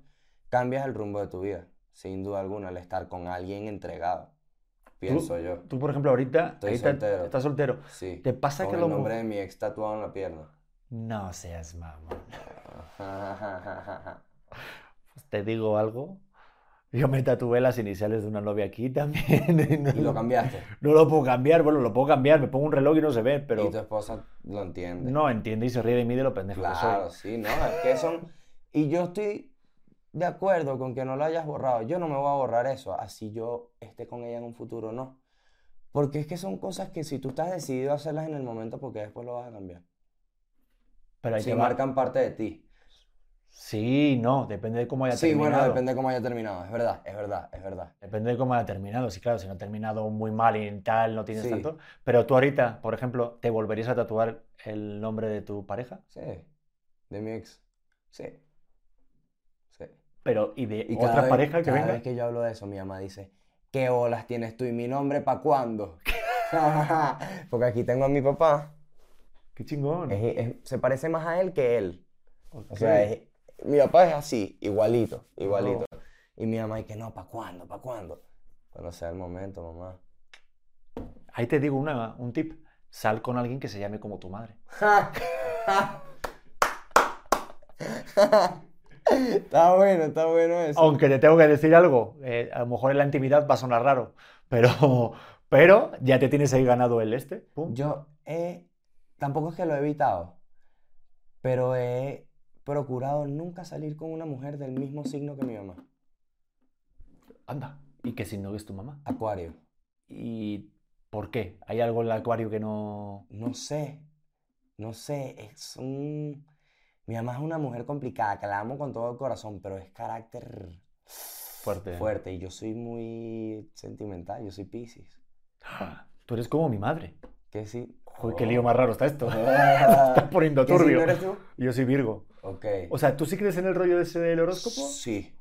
cambias el rumbo de tu vida. Sin duda alguna, al estar con alguien entregado. Pienso yo. Tú, por ejemplo, ahorita, Estoy ahorita soltero. estás soltero, Sí. ¿te pasa con que el lo nombre de mi ex tatuado en la pierna. No seas mamón. Pues te digo algo. Yo me tatué las iniciales de una novia aquí también. y no, y lo cambiaste. no lo puedo cambiar. Bueno, lo puedo cambiar. Me pongo un reloj y no se ve, Y pero tu esposa lo entiende. no entiende y se ríe de mí de lo pendejo que soy. Claro, sí, ¿no? Es que son... Y yo estoy de acuerdo con que no lo hayas borrado. Yo no me voy a borrar eso, así yo esté con ella en un futuro, no. Porque es que son cosas que si tú estás decidido a hacerlas en el momento, porque después lo vas a cambiar. Pero ahí Si te va. marcan parte de ti. Sí, no, depende de cómo haya Sí, bueno, terminado. depende de cómo haya terminado. Es verdad, es verdad, es verdad. Depende de cómo haya terminado. Sí, claro, si no ha terminado muy mal y tal, no tienes Sí. tanto. Pero tú ahorita, por ejemplo, ¿te volverías a tatuar el nombre de tu pareja? Sí, de mi ex. Sí. Pero, ¿y de Y cada otra vez- pareja que cada venga? vez que yo hablo de eso, mi mamá dice, ¿qué olas tienes tú y mi nombre para cuándo? Porque aquí tengo a mi papá. Qué chingón. Es- es- se parece más a él que él. O sea, es- mi papá es así, igualito, igualito. Oh. Y mi mamá dice, no, ¿para cuándo? ¿Para cuándo? Cuando sea el momento, mamá. Ahí te digo una, un tip. Sal con alguien que se llame como tu madre. está bueno, está bueno eso. Aunque te tengo que decir algo, eh, a lo mejor en la intimidad va a sonar raro, pero, pero ya te tienes ahí ganado el este. pum. Yo he, tampoco es que lo he evitado, pero he procurado nunca salir con una mujer del mismo signo que mi mamá. Anda. ¿Y qué signo es tu mamá? Acuario. ¿Y por qué? ¿Hay algo en el acuario que no...? No sé, no sé, es un... Mi mamá es una mujer complicada, que la amo con todo el corazón, pero es carácter Fuerte. fuerte y yo soy muy sentimental, yo soy Piscis. Tú eres como mi madre. Que sí. Joder, qué lío más raro está esto. Estás poniendo ¿Qué turbio. eres tú? Yo soy Virgo. Ok. O sea, ¿tú sí crees en el rollo ese del horóscopo? Sí.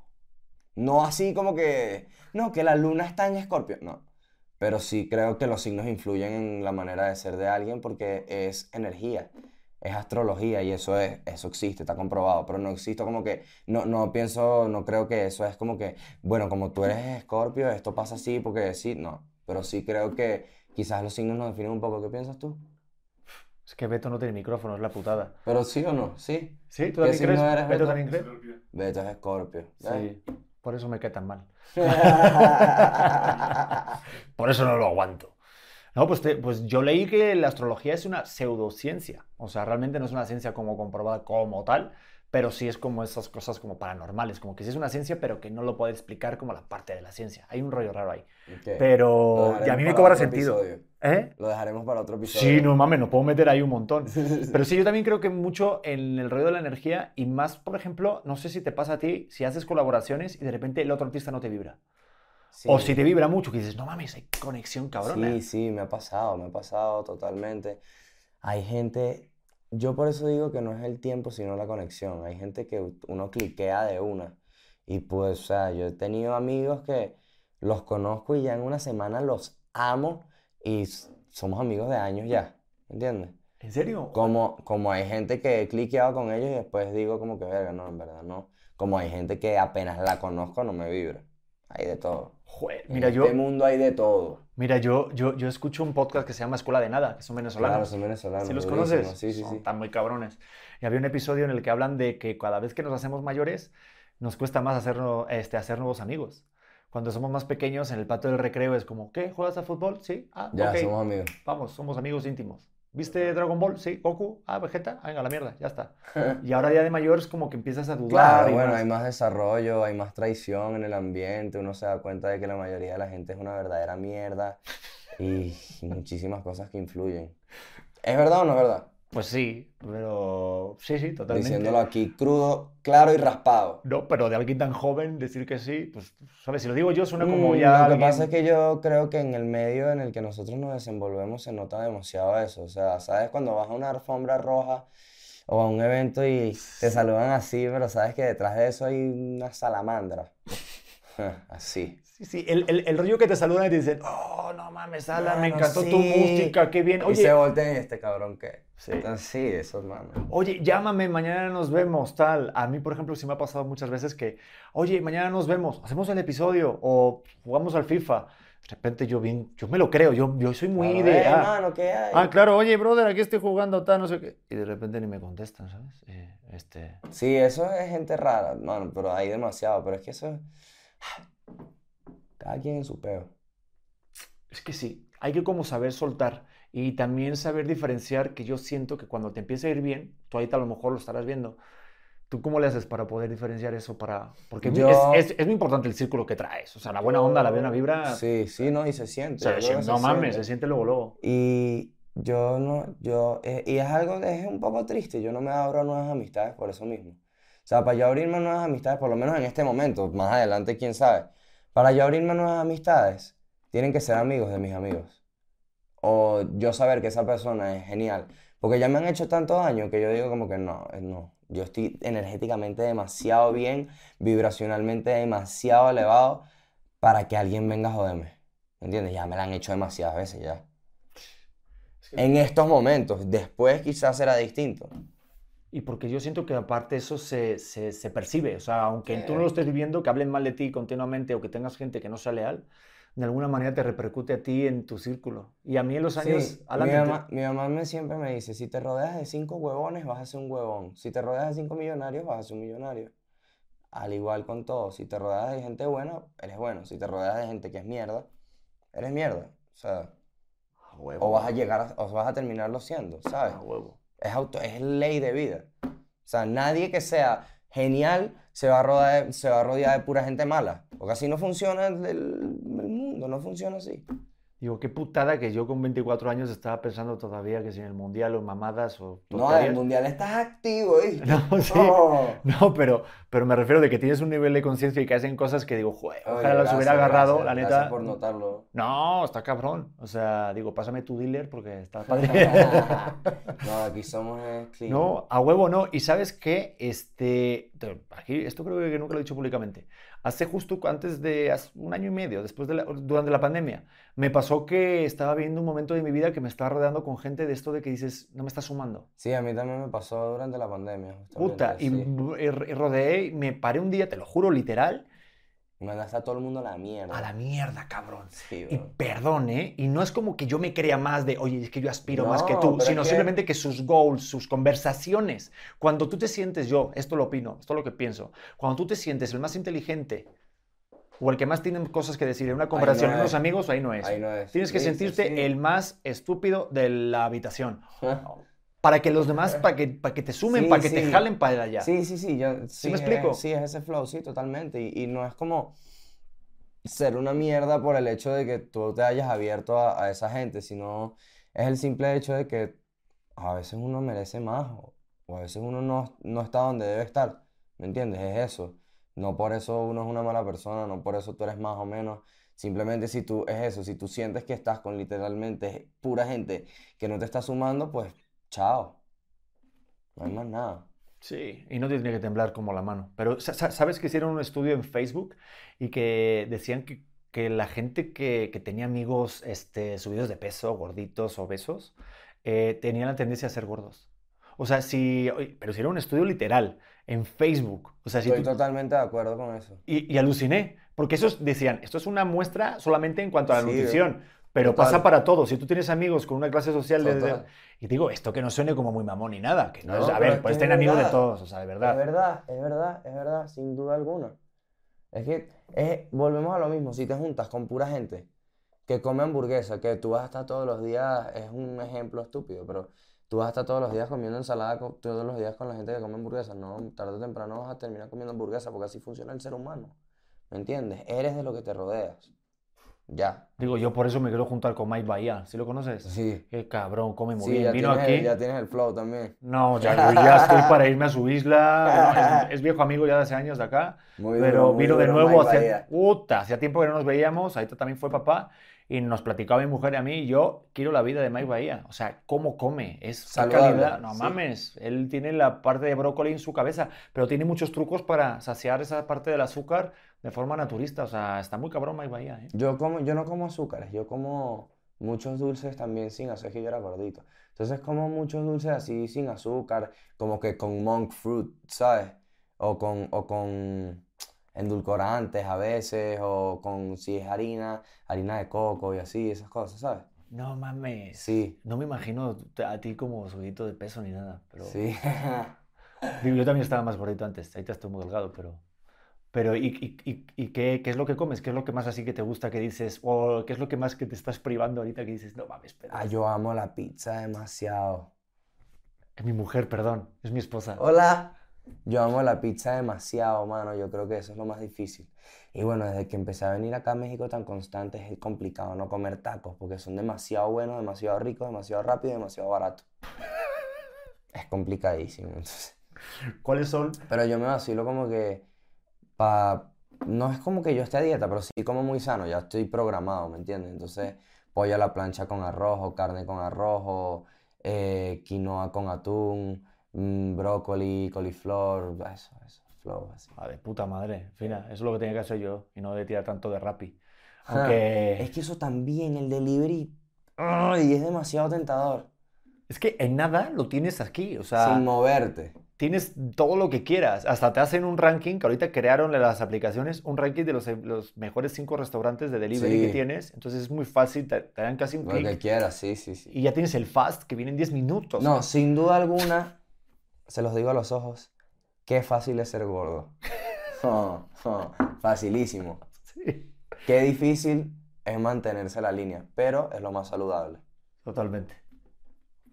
No así como que, no, que la luna está en Escorpio, no. Pero sí creo que los signos influyen en la manera de ser de alguien porque es energía, es astrología y eso es, eso existe, está comprobado. Pero no existe como que, no, no pienso, no creo que eso es como que, bueno, como tú eres Escorpio, esto pasa así porque sí, no. Pero sí creo que quizás los signos nos definen un poco. ¿Qué piensas tú? Es que Beto no tiene micrófono, es la putada. Pero sí o no, sí. ¿Sí? ¿Tú ¿Qué también crees? eres, ¿Beto Beto? también crees? Scorpio. Beto es Escorpio. ¿ves? Sí. Por eso me cae tan mal. Por eso no lo aguanto. No, pues, te- pues yo leí que la astrología es una pseudociencia. O sea, realmente no es una ciencia como comprobada como tal, pero sí es como esas cosas como paranormales, como que sí es una ciencia, pero que no lo puede explicar como la parte de la ciencia. Hay un rollo raro ahí. Ok. Pero, y a mí me cobra sentido. ¿Eh? Lo dejaremos para otro episodio. Sí, no mames, no puedo meter ahí un montón. Pero sí, yo también creo que mucho en el rollo de la energía y más, por ejemplo, no sé si te pasa a ti, si haces colaboraciones y de repente el otro artista no te vibra. Sí. O si te vibra mucho, que dices, no mames, hay conexión cabrona. Sí, sí, me ha pasado, me ha pasado totalmente. Hay gente, yo por eso digo que no es el tiempo, sino la conexión. Hay gente que uno cliquea de una. Y pues, o sea, yo he tenido amigos que los conozco y ya en una semana los amo y somos amigos de años ya, ¿entiendes? ¿En serio? Como, como hay gente que he cliqueado con ellos y después digo como que, verga, no, en verdad no. Como hay gente que apenas la conozco no me vibra. Hay de todo. Joder, En mira, yo, este mundo hay de todo. mira yo, yo, yo escucho un podcast que se llama Escuela de Nada, que son venezolanos. Claro, son venezolanos. ¿Sí los conoces? Sí, sí, Son- sí. Están muy cabrones. Y había un episodio en el que hablan de que cada vez que nos hacemos mayores, nos cuesta más hacer, este, hacer nuevos amigos. Cuando somos más pequeños, en el patio del recreo es como, ¿qué? ¿Juegas a fútbol? Sí. Ah, Ya ok. somos amigos. Vamos, somos amigos íntimos. ¿Viste Dragon Ball? Sí. ¿Goku? Ah, Vegeta. Ah, venga, la mierda, ya está. Y ahora ya de mayor es como que empiezas a dudar. Claro, y bueno, más- hay más desarrollo, hay más traición en el ambiente, uno se da cuenta de que la mayoría de la gente es una verdadera mierda y muchísimas cosas que influyen. ¿Es verdad o no es verdad? Pues sí, pero sí, sí, totalmente. Diciéndolo aquí crudo, claro y raspado. No, pero de alguien tan joven decir que sí, pues, ¿sabes? Si lo digo yo suena como Mm, ya Lo que pasa es que yo creo que en el medio en el que nosotros nos desenvolvemos se nota demasiado eso. O sea, ¿sabes? Cuando vas a una alfombra roja o a un evento y te saludan así, pero sabes que detrás de eso hay una salamandra. Así. Sí, sí, el, el, el rollo que te saludan y te dicen, oh, no mames, Alan, me Mano, encantó tu música, qué bien. Y Oye, se voltean y este cabrón qué. Sí. Entonces, sí, eso, hermano. Oye, llámame, mañana nos vemos, tal. A mí, por ejemplo, sí me ha pasado muchas veces que, oye, mañana nos vemos, hacemos el episodio o jugamos al FIFA. De repente yo bien, yo me lo creo, yo, yo soy muy Claro, de... "Ey, ah, mano, ¿qué hay? ah, claro, oye, brother, aquí estoy jugando, tal, no sé qué. Y de repente ni me contestan, ¿sabes? Eh, este... Sí, eso es gente rara, mano, pero hay demasiado. Pero es que eso. Cada quien en su peo. Es que sí, hay que como saber soltar y también saber diferenciar que yo siento que cuando te empieza a ir bien, tú ahorita a lo mejor lo estarás viendo. ¿Tú cómo le haces para poder diferenciar eso? Para... Porque Yo- es, es- es muy importante el círculo que traes. O sea, la buena onda, la buena vibra. Sí, sí, no, y se siente. que no se mames, siente. se siente luego, luego. Y yo no, yo, eh, y es algo, es un poco triste, yo no me abro nuevas amistades por eso mismo. O sea, para yo abrirme nuevas amistades, por lo menos en este momento, más adelante, quién sabe, para yo abrirme a nuevas amistades, tienen que ser amigos de mis amigos. O yo saber que esa persona es genial. Porque ya me han hecho tanto daño que yo digo como que no, eh, no. Yo estoy energéticamente demasiado bien, vibracionalmente demasiado elevado para que alguien venga a joderme. ¿Me entiendes? Ya me la han hecho demasiadas veces ya. En estos momentos, después quizás será distinto. Y porque yo siento que aparte eso se, se, se percibe. O sea, aunque tú no lo estés viviendo, que hablen mal de ti continuamente o que tengas gente que no sea leal, de alguna manera te repercute a ti en tu círculo. Y a mí en los años... Sí, mi mamá, mi mamá me siempre me dice, si te rodeas de cinco huevones, vas a ser un huevón. Si te rodeas de cinco millonarios, vas a ser un millonario. Al igual con todo, si te rodeas de gente buena, eres bueno. Si te rodeas de gente que es mierda, eres mierda. O sea, A huevo, o vas a llegar, a- o vas a terminarlo siendo, ¿sabes? a huevo. Es, auto, es ley de vida. O sea, nadie que sea genial se va, a rodear, se va a rodear de pura gente mala. Porque así no funciona el, mundo, no funciona así. Digo, qué putada que yo con 24 años estaba pensando todavía que si en el mundial o mamadas o No, en el mundial estás activo, ¿viste? No, sí. Oh. No, pero, pero me refiero de que tienes un nivel de conciencia y que hacen cosas que digo, joder, Oye, ojalá las gracias, hubiera agarrado, gracias, la gracias neta. por notarlo. No, está cabrón. O sea, digo, pásame tu dealer porque está padre. no, aquí somos eh, clean. No, a huevo no. Y sabes qué, este, te- aquí, esto creo que nunca lo he dicho públicamente. Hace justo antes de, hace un año y medio, después de la, durante la pandemia, me pasó que estaba viendo un momento de mi vida que me estaba rodeando con gente de esto de que dices, no me está sumando. Sí, a mí también me pasó durante la pandemia. Puta, y, sí. y rodeé, me paré un día, te lo juro, literal, Mandaste a todo el mundo a la mierda. a la mierda, cabrón. Sí, Y perdón, ¿eh? Y no es como que yo me crea más de, oye, es que yo aspiro más que tú, sino que- simplemente que sus goals, sus conversaciones, cuando tú te sientes yo, esto lo opino, esto es lo que pienso, cuando tú te sientes el más inteligente o el que más tiene cosas que decir en una conversación no unos es. amigos, ahí no es. Ahí no es. Tienes que Sí, sentirte sí. el más estúpido de la habitación. Para que los demás, para que, para que te sumen, Sí, para que te jalen para allá. Sí, sí, sí, yo, sí, me es- explico? sí, es ese flow, sí, totalmente. Y, y no es como ser una mierda por el hecho de que tú te hayas abierto a, a esa gente, sino es el simple hecho de que a veces uno merece más o, o a veces uno no, no está donde debe estar. ¿Me entiendes? Es eso. No por eso uno es una mala persona, no por eso tú eres más o menos. Simplemente si tú, es eso, si tú sientes que estás con literalmente pura gente que no te está sumando, pues chao. No hay más nada. Sí, y no te tiene que temblar como la mano. Pero sa- sa- sabes que hicieron un estudio en Facebook y que decían que, que la gente que, que tenía amigos este, subidos de peso, gorditos, obesos, eh, tenían la tendencia a ser gordos. O sea, si, pero si era un estudio literal en Facebook. O sea, si Estoy tú- totalmente de acuerdo con eso. y, y aluciné, porque esos decían, esto es una muestra solamente en cuanto a la Sí, nutrición, pero total. pasa para todo. Si tú tienes amigos con una clase social de... y digo, esto que no suene como muy mamón ni nada, que no, No, es, a ver, es puedes que es tener amigos de todos, o sea, de verdad. Es verdad, es verdad, es verdad, sin duda alguna. Es que es- volvemos a lo mismo, si te juntas con pura gente que come hamburguesa, que tú vas a estar todos los días, es un ejemplo estúpido, pero tú vas a estar todos los días comiendo ensalada, todos los días con la gente que come hamburguesa, no, tarde o temprano vas a terminar comiendo hamburguesa porque así funciona el ser humano. ¿Me entiendes? Eres de lo que te rodeas. Ya. Digo, yo por eso me quiero juntar con Mike Bahía. ¿Sí lo conoces? Sí. Qué cabrón, come muy Sí, bien. Vino tienes, aquí. ya tienes el flow también. No, ya, ya estoy para irme a su isla. Es, es viejo amigo ya de hace años de acá. Muy pero duro, muy vino de duro, nuevo hacia, puta, hacía tiempo que no nos veíamos. Ahorita también fue papá. Y nos platicaba mi mujer y a mí. Yo quiero la vida de Mike Bahía. O sea, cómo come. Es Saludable. No sí. mames. Él tiene la parte de brócoli en su cabeza. Pero tiene muchos trucos para saciar esa parte del azúcar de forma naturista. O sea, está muy cabrón Mike Bahía. ¿eh? Yo como, yo no como azúcares, yo como muchos dulces también sin azúcar, es que yo era gordito. Entonces como muchos dulces así sin azúcar, como que con monk fruit, ¿sabes? O con, o con endulcorantes a veces, o con, si es harina, harina de coco y así, esas cosas, ¿sabes? No mames. Sí, No me imagino a ti como subidito de peso ni nada. Pero... sí. Digo, yo también estaba más gordito antes, ahorita estoy muy delgado, pero... Pero, ¿y, y, y- y qué, qué es lo que comes? ¿Qué es lo que más así que te gusta que dices? ¿O qué es lo que más que te estás privando ahorita que dices, no mames, pero... Ah, yo amo la pizza demasiado. Es mi mujer, perdón, es mi esposa. Hola. Yo amo la pizza demasiado, mano. Yo creo que eso es lo más difícil. Y bueno, desde que empecé a venir acá a México tan constante es complicado no comer tacos porque son demasiado buenos, demasiado ricos, demasiado rápidos y demasiado baratos. Es complicadísimo. entonces. ¿Cuáles son? Pero yo me vacilo como que pa... No es como que yo esté a dieta, pero sí como muy sano. Ya estoy programado, ¿me entiendes? Entonces, pollo a la plancha con arroz, o carne con arroz, o, eh, quinoa con atún, mm, brócoli, coliflor, eso, eso, flow, así. Ah, de puta madre, fina, eso es lo que tenía que hacer yo y no de tirar tanto de rapi. Ah, Aunque... Es que eso también, el delivery, ¡ay! es demasiado tentador. Es que en nada lo tienes aquí, o sea... Sin moverte. tienes todo lo que quieras. Hasta te hacen un ranking, que ahorita crearon las aplicaciones, un ranking de los, los mejores cinco restaurantes de delivery que tienes. Entonces es muy fácil, te, te dan casi un Lo que clic quieras, sí, sí, sí. y ya tienes el fast que viene en 10 minutos. No, sin duda alguna, se los digo a los ojos, qué fácil es ser gordo. Oh, oh, facilísimo. Sí, Qué difícil es mantenerse la línea, pero es lo más saludable. totalmente.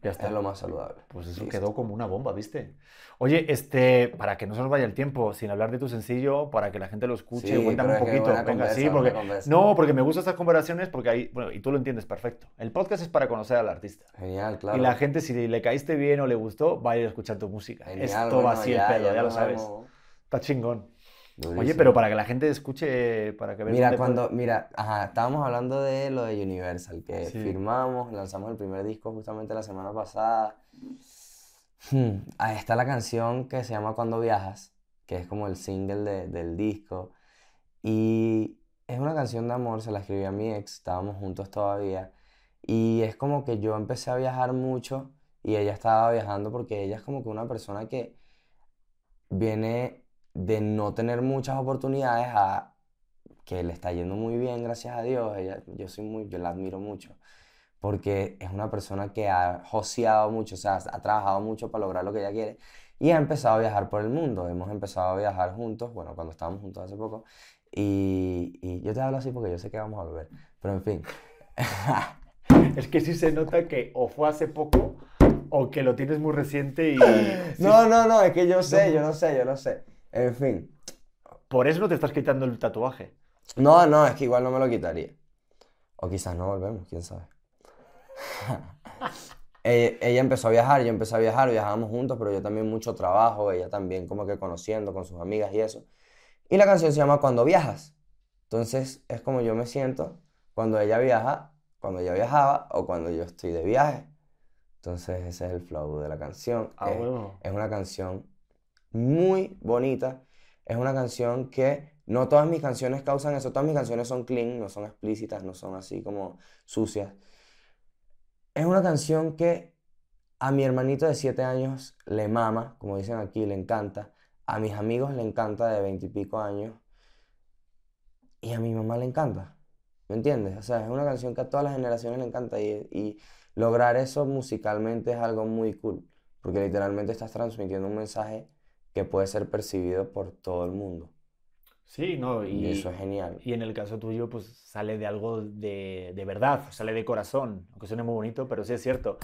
Ya está. Es lo más saludable. Pues eso Listo. quedó como una bomba, ¿viste? Oye, este, para que no se nos vaya el tiempo, sin hablar de tu sencillo, para que la gente lo escuche, Sí, cuéntame un poquito. buena Venga, sí, porque no, porque me gustan estas conversaciones porque ahí, bueno, y tú lo entiendes perfecto. El podcast es para conocer al artista. Genial, claro. Y la gente, si le caíste bien o le gustó, va a ir a escuchar tu música. Genial, Esto va bueno, así ya- el pedo, ya, lo nos sabes. vemos. Está chingón. Oye, Durísimo. pero para que la gente escuche, para que vean Mira, dónde puede- cuando, mira, ajá, estábamos hablando de lo de Universal, que Sí. firmamos, lanzamos el primer disco justamente la semana pasada. Hmm, Ahí está la canción que se llama Cuando Viajas, que es como el single de- del disco. Y es una canción de amor, se la escribí a mi ex, estábamos juntos todavía. Y es como que yo empecé a viajar mucho y ella estaba viajando porque ella es como que una persona que viene de no tener muchas oportunidades a que le está yendo muy bien, gracias a Dios. Ella, yo soy muy, yo la admiro mucho porque es una persona que ha joseado mucho, o sea, ha trabajado mucho para lograr lo que ella quiere y ha empezado a viajar por el mundo. Hemos empezado a viajar juntos, bueno, cuando estábamos juntos hace poco. Y, y yo te hablo así porque yo sé que vamos a volver, pero en fin. Es que sí se nota que o fue hace poco o que lo tienes muy reciente y... No, no, no, es que yo sé, yo no sé, yo no sé. En fin. Por eso no te estás quitando el tatuaje. No, no, es que igual no me lo quitaría. O quizás no volvemos, quién sabe. ella, ella empezó a viajar, yo empecé a viajar, viajábamos juntos, pero yo también mucho trabajo, ella también como que conociendo con sus amigas y eso. Y la canción se llama Cuando viajas. Entonces es como yo me siento cuando ella viaja, cuando ella viajaba o cuando yo estoy de viaje. Entonces ese es el flow de la canción. Ah, es, bueno. es una canción muy bonita. Es una canción que no todas mis canciones causan eso. Todas mis canciones son clean, no son explícitas, no son así como sucias. Es una canción que a mi hermanito de 7 años le mama, como dicen aquí, le encanta. A mis amigos le encanta de 20 y pico años. Y a mi mamá le encanta. ¿Me entiendes? O sea, es una canción que a todas las generaciones le encanta y, y lograr eso musicalmente es algo muy cool, porque literalmente estás transmitiendo un mensaje que puede ser percibido por todo el mundo. Sí, no, Y, y, eso es genial. y en el caso tuyo, pues sale de algo de, de verdad, sale de corazón, aunque suene muy bonito, pero sí es cierto.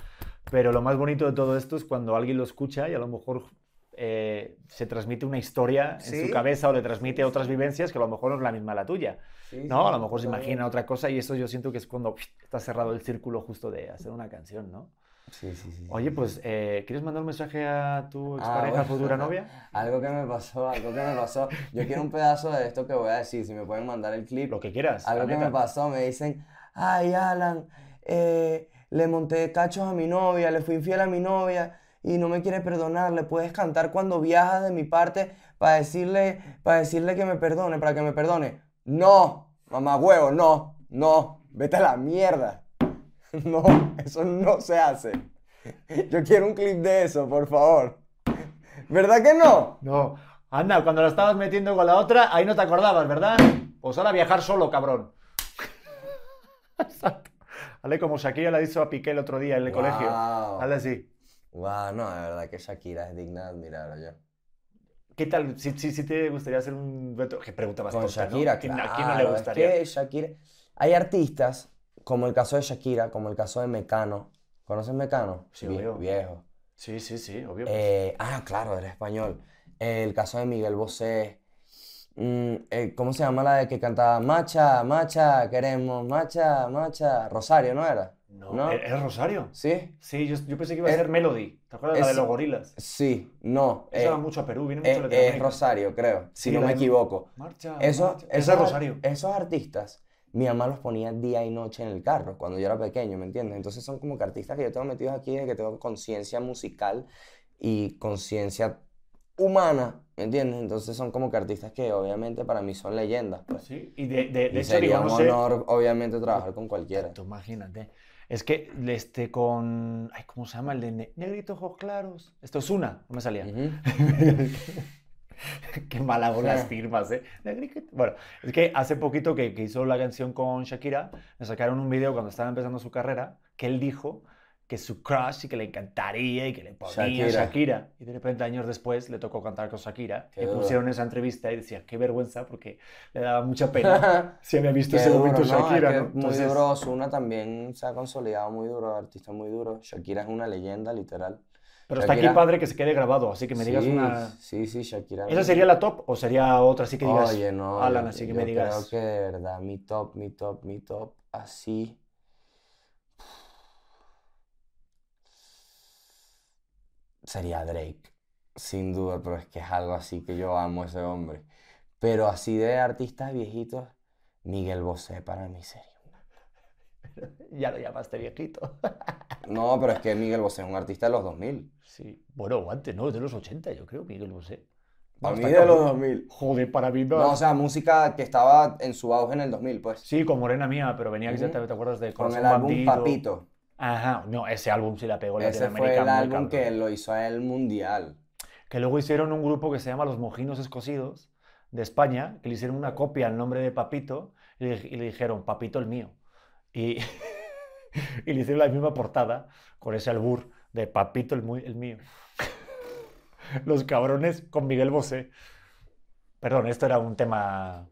Pero lo más bonito de todo esto es cuando alguien lo escucha y a lo mejor eh, se transmite una historia en su cabeza o le transmite otras vivencias que a lo mejor no es la misma la tuya. Sí, ¿no? sí, A lo mejor se imagina otra cosa y eso yo siento que es cuando está cerrado el círculo justo de hacer una canción, ¿no? Sí, sí, sí. Oye, pues, eh, ¿quieres mandar un mensaje a tu Ah, expareja, bueno. futura novia? Algo que me pasó, algo que me pasó. Yo quiero un pedazo de esto que voy a decir, si me pueden mandar el clip. Lo que quieras. Algo que me pasó, me dicen, ay, Alan, eh, le monté cachos a mi novia, le fui infiel a mi novia y no me quiere perdonar. ¿Le puedes cantar cuando viajas de mi parte para decirle, para decirle que me perdone, para que me perdone? No, mamá huevo, no, no, vete a la mierda. No, eso no se hace. Yo quiero un clip de eso, por favor. ¿Verdad que no? No. Anda, cuando la estabas metiendo con la otra, ahí no te acordabas, ¿verdad? Pues ahora viajar solo, cabrón. Exacto. Dale como Shakira le hizo a Piqué el otro día en el colegio. Wow. Dale así. Wow, no, de verdad que Shakira es digna de admirar, oye. ¿Qué tal? Si, si, si te gustaría hacer un dueto. Qué pregunta más Con tonta, ¿no? Shakira, ¿A quién- claro. ¿A quién no le es gustaría? que Shakira... Hay artistas, como el caso de Shakira, como el caso de Mecano. ¿Conoces Mecano? Sí, Vie- obvio. Viejo. Sí, sí, sí, obvio. Eh, ah, claro, eres español. Eh, el caso de Miguel Bosé. Mm, eh, ¿cómo se llama la de que cantaba Macha, Macha, queremos, Macha, Macha? Rosario, ¿no era? no, ¿no? ¿es es Rosario? ¿Sí? Sí, yo, yo pensé que iba a Es- ser Melody. ¿Te acuerdas la de los gorilas? Sí, no. Esa eh, va mucho a Perú, viene eh, mucho de es. Rosario, creo, si no me de- equivoco. Marcha, Esos, marcha. esos, es Rosario. esos artistas, mi mamá los ponía día y noche en el carro cuando yo era pequeño, ¿me entiendes? Entonces son como que artistas que yo tengo metidos aquí desde que tengo conciencia musical y conciencia humana, ¿me entiendes? Entonces son como que artistas que obviamente para mí son leyendas, pues. Sí, y de, Y sería un no sé. honor, obviamente, trabajar con cualquiera. Tú imagínate. Es que este con. Ay, ¿cómo se llama? El de ne- Negrito Ojos Claros. Esto es una, no me salía. Qué mal hago las firmas, ¿eh? Bueno, es que hace poquito que, que hizo la canción con Shakira, me sacaron un video cuando estaba empezando su carrera, que él dijo que es su crush y que le encantaría y que le ponía Shakira. Shakira. Y de repente, años después, le tocó cantar con Shakira. Qué y duro. pusieron esa entrevista y decía, qué vergüenza, porque le daba mucha pena si había visto Qué ese duro, momento ¿no? Es Shakira, que ¿no? Muy Entonces, duro, Ozuna también se ha consolidado muy duro, artista muy duro. Shakira es una leyenda, literal. Pero está aquí padre que se quede grabado, así que me digas sí, una... Sí, sí, Shakira. ¿Esa sería la top o sería otra así que digas, Oye, no. Alan, yo- así que yo me digas... Creo que de verdad, mi top, mi top, mi top, así. Sería Drake, sin duda, pero es que es algo así que yo amo a ese hombre. Pero así de artistas viejitos, Miguel Bosé para mí sería. Ya lo llamaste viejito. No, pero es que Miguel Bosé es un artista de los 2000. Sí, bueno, antes, no, de los 80, yo creo, Miguel Bosé. Para mí de los cabrón. 2000. Joder, para mí no. No, o sea, música que estaba en su auge en el 2000, pues. Sí, con Morena Mía, pero venía, Ujú. ¿te acuerdas de Con el álbum Bandido? Papito. Ajá, no, ese álbum sí la pegó en Ese fue el álbum que lo hizo a él mundial. Que luego hicieron un grupo que se llama Los Mojinos Escocidos de España, que le hicieron una copia al nombre de Papito y le, y le dijeron, Papito el mío. Y, y le hicieron la misma portada con ese albur de Papito el, muy- el mío. Los cabrones con Miguel Bosé. Perdón, esto era un tema,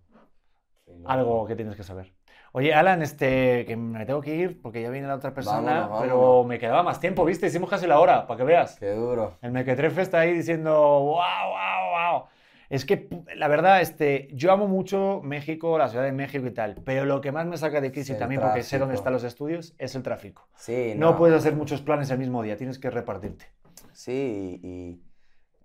algo que tienes que saber. Oye, Alan, este, que me tengo que ir porque ya viene la otra persona, Vámonos, pero vámonos. me quedaba más tiempo, ¿viste? Hicimos casi la hora, para que veas. Qué duro. El Mequetrefe está ahí diciendo, wow, wow, wow. Es que, la verdad, este, yo amo mucho México, la Ciudad de México y tal, pero lo que más me saca de Es el también, porque sé dónde tráfico. están los estudios, es el tráfico. Sí, No no. puedes hacer muchos planes el mismo día, tienes que repartirte. Sí, y,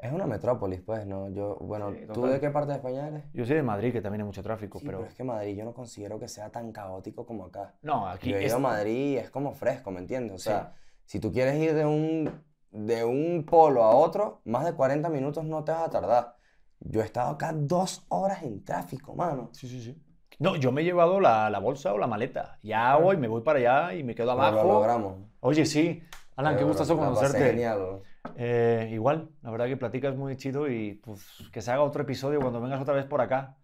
es una metrópolis, pues, ¿no? Yo, bueno, Sí, ¿tú de qué parte de España eres? Yo soy de Madrid, que también hay mucho tráfico, Sí, pero... pero es que Madrid yo no considero que sea tan caótico como acá. No, aquí Yo he es... ido a Madrid y es como fresco, ¿me entiendes? O Sí. sea, si tú quieres ir de un, de un polo a otro, más de 40 minutos no te vas a tardar. Yo he estado acá dos horas en tráfico, mano. Sí, sí, sí. No, yo me he llevado la, la bolsa o la maleta. Ya voy, me voy para allá y me quedo Pero abajo. lo logramos. Oye, sí. Alan, qué gustazo la pasé conocerte. genial. Eh, igual, la verdad que platicas muy chido y pues que se haga otro episodio cuando vengas otra vez por acá.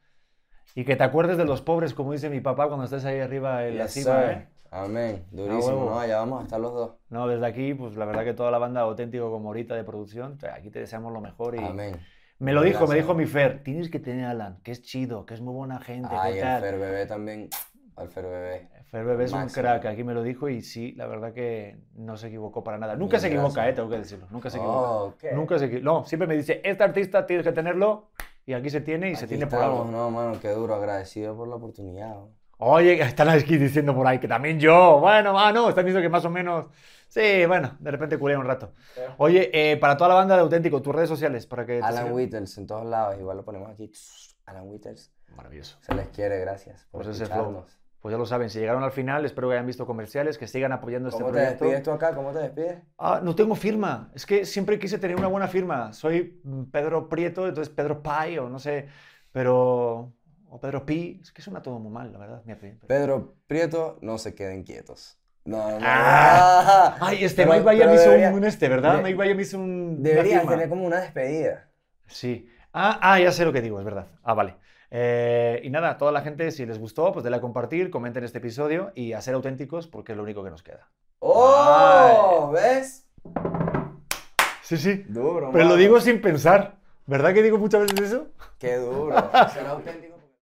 Y que te acuerdes de los pobres, como dice mi papá cuando estés ahí arriba en la Yes, cima, sir. ¿eh? Amén. Durísimo, huevo. ¿no? Allá vamos a estar los dos. No, desde aquí, pues la verdad que toda la banda auténtico como ahorita de producción, te- aquí te deseamos lo mejor y Amén. Me lo dijo, me dijo mi Fer, tienes que tener a Alan, que es chido, que es muy buena gente, Ay, el. Fer Bebé también. El Fer Bebé. Fer Bebé es un Máximo. crack, aquí me lo dijo y sí, la verdad que no se equivocó para nada. Nunca se equivoca, gracias. eh, tengo que decirlo, nunca se equivoca. Oh, ok. Nunca se equivoca. No, siempre me dice, este artista tienes que tenerlo y aquí se tiene y se Aquí tiene por estamos, algo. no, mano, qué duro, agradecido por la oportunidad. bro. Oye, están aquí diciendo por ahí que también yo. Bueno, ah, no, están diciendo que más o menos. Sí, bueno, de repente culé un rato. Oye, eh, para toda la banda de Auténtico, tus redes sociales, para que Alan. Whittles en todos lados, igual lo ponemos aquí. Alan Whittles, Maravilloso. se les quiere, gracias por Pues ese flow. escucharnos. Pues ya lo saben, si llegaron al final, espero que hayan visto comerciales, que sigan apoyando este ¿Cómo te proyecto. despides tú acá? ¿Cómo te despides? Ah, no tengo firma. Es que siempre quise tener una buena firma. Soy mm, Pedro Prieto, entonces Pedro Pai o no sé, pero... O Pedro Pi. Es que suena todo muy mal, la verdad. Pedro Prieto, no se queden quietos. No, no. Ah. Ay, este Pero- Mike me hizo debería- un este, ¿verdad? de- Mike me hizo un, firma. tener como una despedida. Sí. Ah, ah, ya sé lo que digo, es verdad. Ah, vale. Eh, y nada, toda la gente, si les gustó, pues denle a compartir, comenten este episodio y a ser auténticos porque es lo único que nos queda. ¡Oh! ¿Ves? Sí, sí. Duro, Pero lo digo sin pensar. ¿Verdad que digo muchas veces eso? Qué duro. Ser auténtico